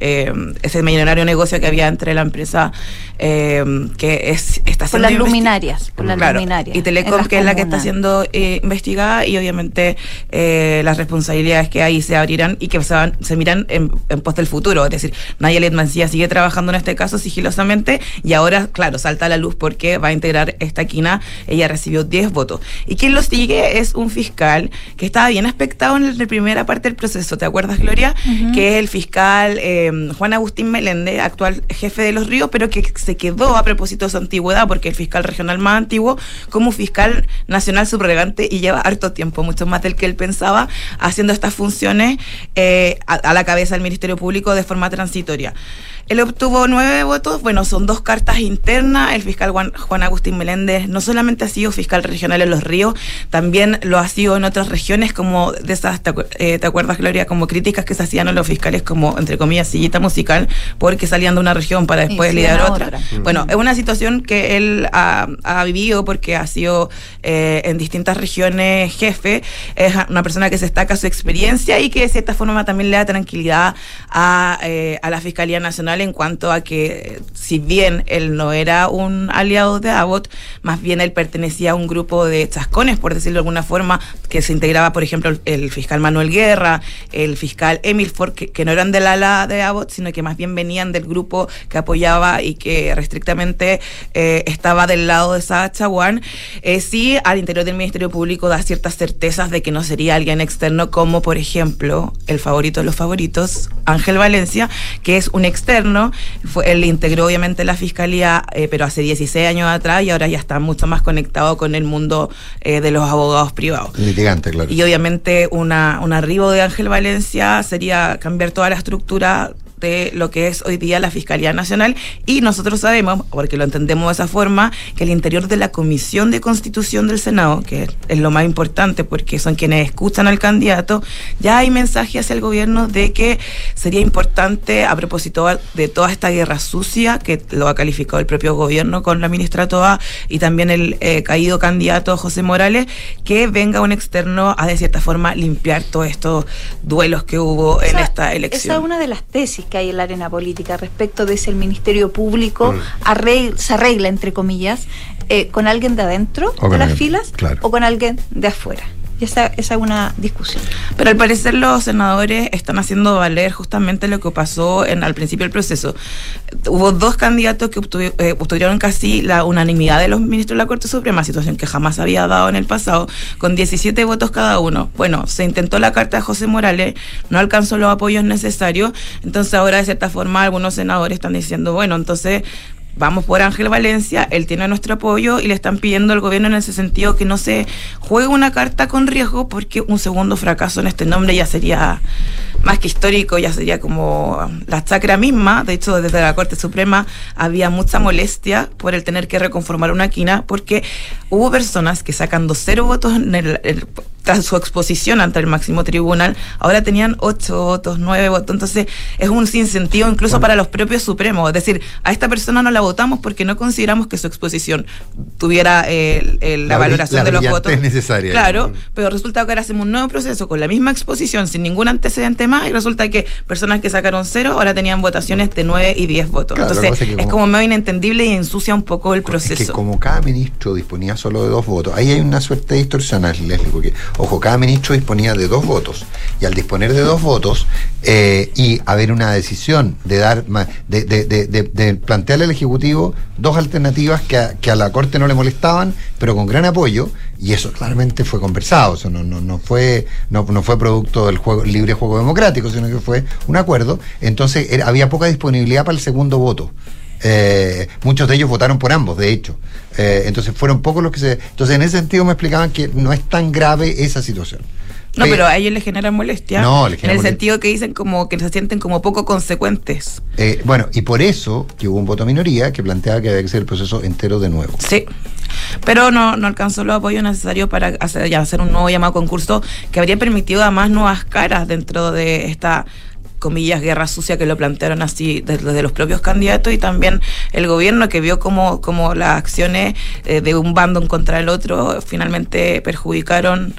eh, ese millonario negocio que había entre la empresa eh, que es está Por siendo las investi- luminarias, por las Claro, luminarias. Y Telecom, las que es la que está siendo eh, investigada, y obviamente eh, las responsabilidades que que ahí se abrirán y que se, van- se miran en, en pos del futuro. Es decir, Nayeli Mancilla sigue trabajando en este caso sigilosamente y ahora, claro, salta a la luz porque va a integrar esta quina. Ella recibió 10 votos. Y quien lo sigue es un fiscal que estaba bien expectado en la primera parte del proceso. ¿Te acuerdas, Gloria? Ujú. Que es el fiscal eh, Juan Agustín Meléndez, actual jefe de los ríos, pero que se quedó a propósito de su antigüedad, porque el fiscal regional más antiguo, como fiscal nacional subrogante y lleva harto tiempo, mucho más del que él pensaba, haciendo estas funciones eh, a, a la cabeza del Ministerio Público de forma transitoria. Él obtuvo nueve votos, bueno, son dos cartas internas. El fiscal Juan, Juan Agustín Meléndez no solamente ha sido fiscal regional en Los Ríos, también lo ha sido en otras regiones, como de esas, ¿te, acuer- eh, ¿te acuerdas, Gloria? Como críticas que se hacían a los fiscales, como, entre comillas, sillita musical, porque salían de una región para después sí, liderar a otra. otra. Bueno, es una situación que él ha, ha vivido porque ha sido eh, en distintas regiones jefe. Es una persona que se destaca su experiencia y que de cierta forma también le da tranquilidad a, eh, a la Fiscalía Nacional en cuanto a que, si bien él no era un aliado de Abbott, más bien él pertenecía a un grupo de chascones, por decirlo de alguna forma, que se integraba, por ejemplo, el, fiscal Manuel Guerra, el fiscal Emil Ford, que, no eran del ala de Abbott, sino que más bien venían del grupo que apoyaba y que restrictamente eh, estaba del lado de Sacha Wan. Eh, sí, al interior del Ministerio Público da ciertas certezas de que no sería alguien externo, como por ejemplo el favorito de los favoritos, Ángel Valencia, que es un externo. Fue, él integró obviamente la fiscalía, eh, pero hace 16 años atrás y ahora ya está mucho más conectado con el mundo eh, de los abogados privados. Litigante, claro. Y obviamente una, un arribo de Ángel Valencia sería cambiar toda la estructura de lo que es hoy día la Fiscalía Nacional y nosotros sabemos, porque lo entendemos de esa forma, que el interior de la Comisión de Constitución del Senado, que es lo más importante porque son quienes escuchan al candidato, ya hay mensajes hacia el gobierno de que sería importante, a propósito de toda esta guerra sucia, que lo ha calificado el propio gobierno con la ministra Toa y también el eh, caído candidato José Morales, que venga un externo a de cierta forma limpiar todos estos duelos que hubo en esta elección. Esa es una de las tesis que hay en la arena política respecto de si el Ministerio Público Mm. arregla- se arregla, entre comillas, eh, con alguien de adentro O con de las alguien, filas claro. o con alguien de afuera. Y esa, esa es una discusión. Pero al parecer los senadores están haciendo valer justamente lo que pasó en, al principio del proceso. Hubo dos candidatos que eh, obtuvieron casi la unanimidad de los ministros de la Corte Suprema, situación que jamás había dado en el pasado, con 17 votos cada uno. Bueno, se intentó la carta de José Morales, no alcanzó los apoyos necesarios, entonces ahora de cierta forma algunos senadores están diciendo, bueno, entonces vamos por Ángel Valencia, él tiene nuestro apoyo y le están pidiendo al gobierno en ese sentido que no se juegue una carta con riesgo porque un segundo fracaso en este nombre ya sería más que histórico, ya sería como la chacra misma. De hecho, desde la Corte Suprema había mucha molestia por el tener que reconformar una quina porque hubo personas que sacando cero votos en el- el- tras su exposición ante el máximo tribunal, ahora tenían ocho votos, nueve votos. Entonces es un sinsentido incluso para los propios supremos. Es decir, a esta persona no la votamos porque no consideramos que su exposición tuviera eh, el- la, valoración la de los votos. necesaria. Claro, pero resulta que ahora hacemos un nuevo proceso con la misma exposición, sin ningún antecedente más, y resulta que personas que sacaron cero ahora tenían votaciones de nueve y diez votos. Claro, Entonces es que es como- como medio inentendible y ensucia un poco el Es que proceso. como cada ministro disponía solo de dos votos, ahí hay una suerte de distorsional, Leslie, porque, ojo, cada ministro disponía de dos votos, y al disponer de dos votos eh, y haber una decisión de dar, de, de, de, de- de plantearle al Ejecutivo dos alternativas que a, que a la Corte no le molestaban, pero con gran apoyo, y eso claramente fue conversado, eso no, no, no fue, no, no fue producto del juego, libre juego democrático, sino que fue un acuerdo, entonces había poca disponibilidad para el segundo voto. Eh, muchos de ellos votaron por ambos, de hecho. Eh, entonces fueron pocos los que se... Entonces en ese sentido me explicaban que no es tan grave esa situación. No, Pe- pero a ellos les genera molestia. No, les genera En el molestia. sentido que dicen como que se sienten como poco consecuentes. eh, bueno, y por eso que hubo un voto minoría que planteaba que había que hacer el proceso entero de nuevo. Sí. Pero no, no alcanzó los apoyos necesarios para hacer, ya hacer un nuevo llamado concurso que habría permitido además nuevas caras dentro de esta comillas guerra sucia que lo plantearon así desde, desde los propios candidatos y también el gobierno que vio como, como las acciones eh, de un bando en contra del otro finalmente perjudicaron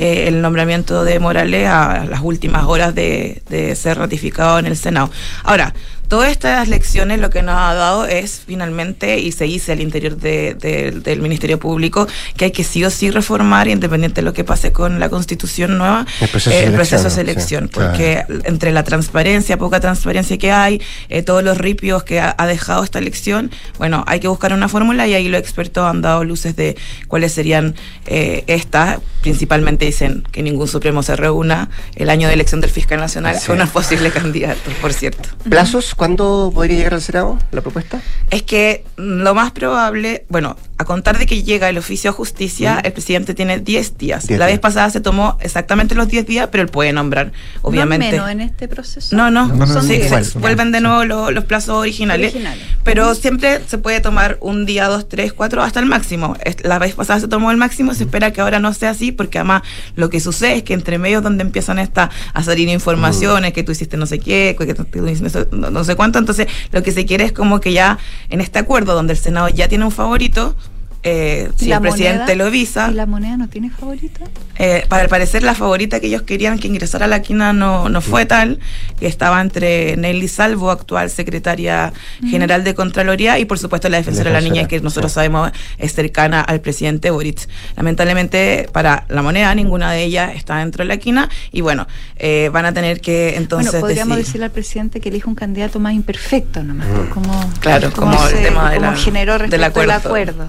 eh, el nombramiento de Morales a las últimas horas de, de ser ratificado en el Senado. Ahora, todas estas lecciones lo que nos ha dado es finalmente, y se dice al interior de- de- del Ministerio Público, que hay que sí o sí reformar, independiente de lo que pase con la constitución nueva, El proceso eh, de el proceso de selección, sí, porque entre la transparencia, poca transparencia que hay, eh, todos los ripios que ha, ha dejado esta elección, bueno, hay que buscar una fórmula y ahí los expertos han dado luces de cuáles serían eh, estas. Principalmente dicen que ningún Supremo se reúna el año de elección del fiscal nacional Sí. con unos posibles candidatos, por cierto. ¿Plazos? ¿Cuándo podría llegar al Senado la propuesta? Es que lo más probable, bueno, a contar de que llega el oficio de justicia, el presidente tiene 10 días. Diez la vez días. pasada se tomó exactamente los 10 días, pero él puede nombrar, obviamente. No menos en este proceso. No, no, No, no, sí, se- vuelven de nuevo lo- los plazos originales, Originales. pero siempre se puede tomar un día, dos, tres, cuatro, hasta el máximo. La vez pasada se tomó el máximo, se espera que ahora no sea así, porque además lo que sucede es que entre medios donde empiezan esta, a salir informaciones, que tú hiciste no sé qué, que tú hiciste no, no sé cuánto, entonces lo que se quiere es como que ya en este acuerdo donde el Senado ya tiene un favorito, eh, si ¿Y la el presidente moneda? lo visa, ¿Y la moneda no tiene favorito? eh, para el parecer la favorita que ellos querían que ingresara a la quina no, no fue tal, que estaba entre Nelly Salvo, actual secretaria general de Contraloría, y por supuesto la defensora de la niña, que nosotros sabemos es cercana al presidente Boric. Lamentablemente para la moneda ninguna de ellas está dentro de la quina, y bueno, eh, van a tener que entonces bueno, podríamos decidir. decirle al presidente que elija un candidato más imperfecto nomás, Mm. como, Claro, como el se- tema de como la- generó del respecto al acuerdo. acuerdo.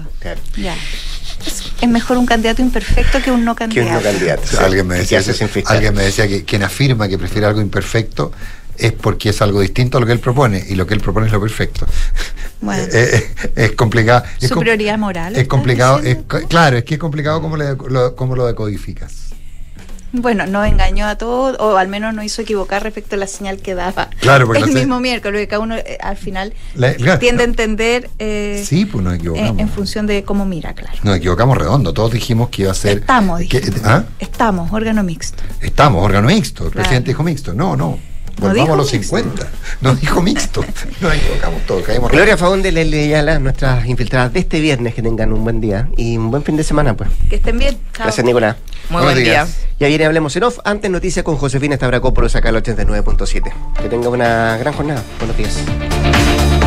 Ya. Es, mejor un candidato imperfecto que un no candidato. alguien me ¿Y qué decía, hace sin fiscal? alguien me decía que quien afirma que prefiere algo imperfecto es porque es algo distinto a lo que él propone y lo que él propone es lo perfecto. Bueno. Es complicado. Es, com- Superioridad moral. es ¿estás complicado. es claro, es que es complicado cómo, le- lo, cómo lo decodificas. Bueno, no engañó a todos, o al menos no hizo equivocar respecto a la señal que daba Claro, porque el se- mismo miércoles, que cada uno eh, al final La- claro, tiende a entender eh, Sí, pues nos equivocamos. en función de cómo mira, claro. Nos equivocamos redondo. Todos dijimos que iba a ser. Estamos, que-. ¿ah? Estamos, órgano mixto. Estamos, órgano mixto. El Claro. presidente dijo mixto. No, no. No Volvamos a los mixto. 50. No dijo mixto. Nos equivocamos todos. Caímos Gloria Faunde, Leslie Ayala, nuestras infiltradas de este viernes, que tengan un buen día y un buen fin de semana, pues. Que estén bien. Chao. Gracias, Nicolás. Muy buen día. Ya viene Hablemos en Off. Antes, noticias con Josefina Estabracópolis acá al 89.7. Que tenga una gran jornada. Buenos días.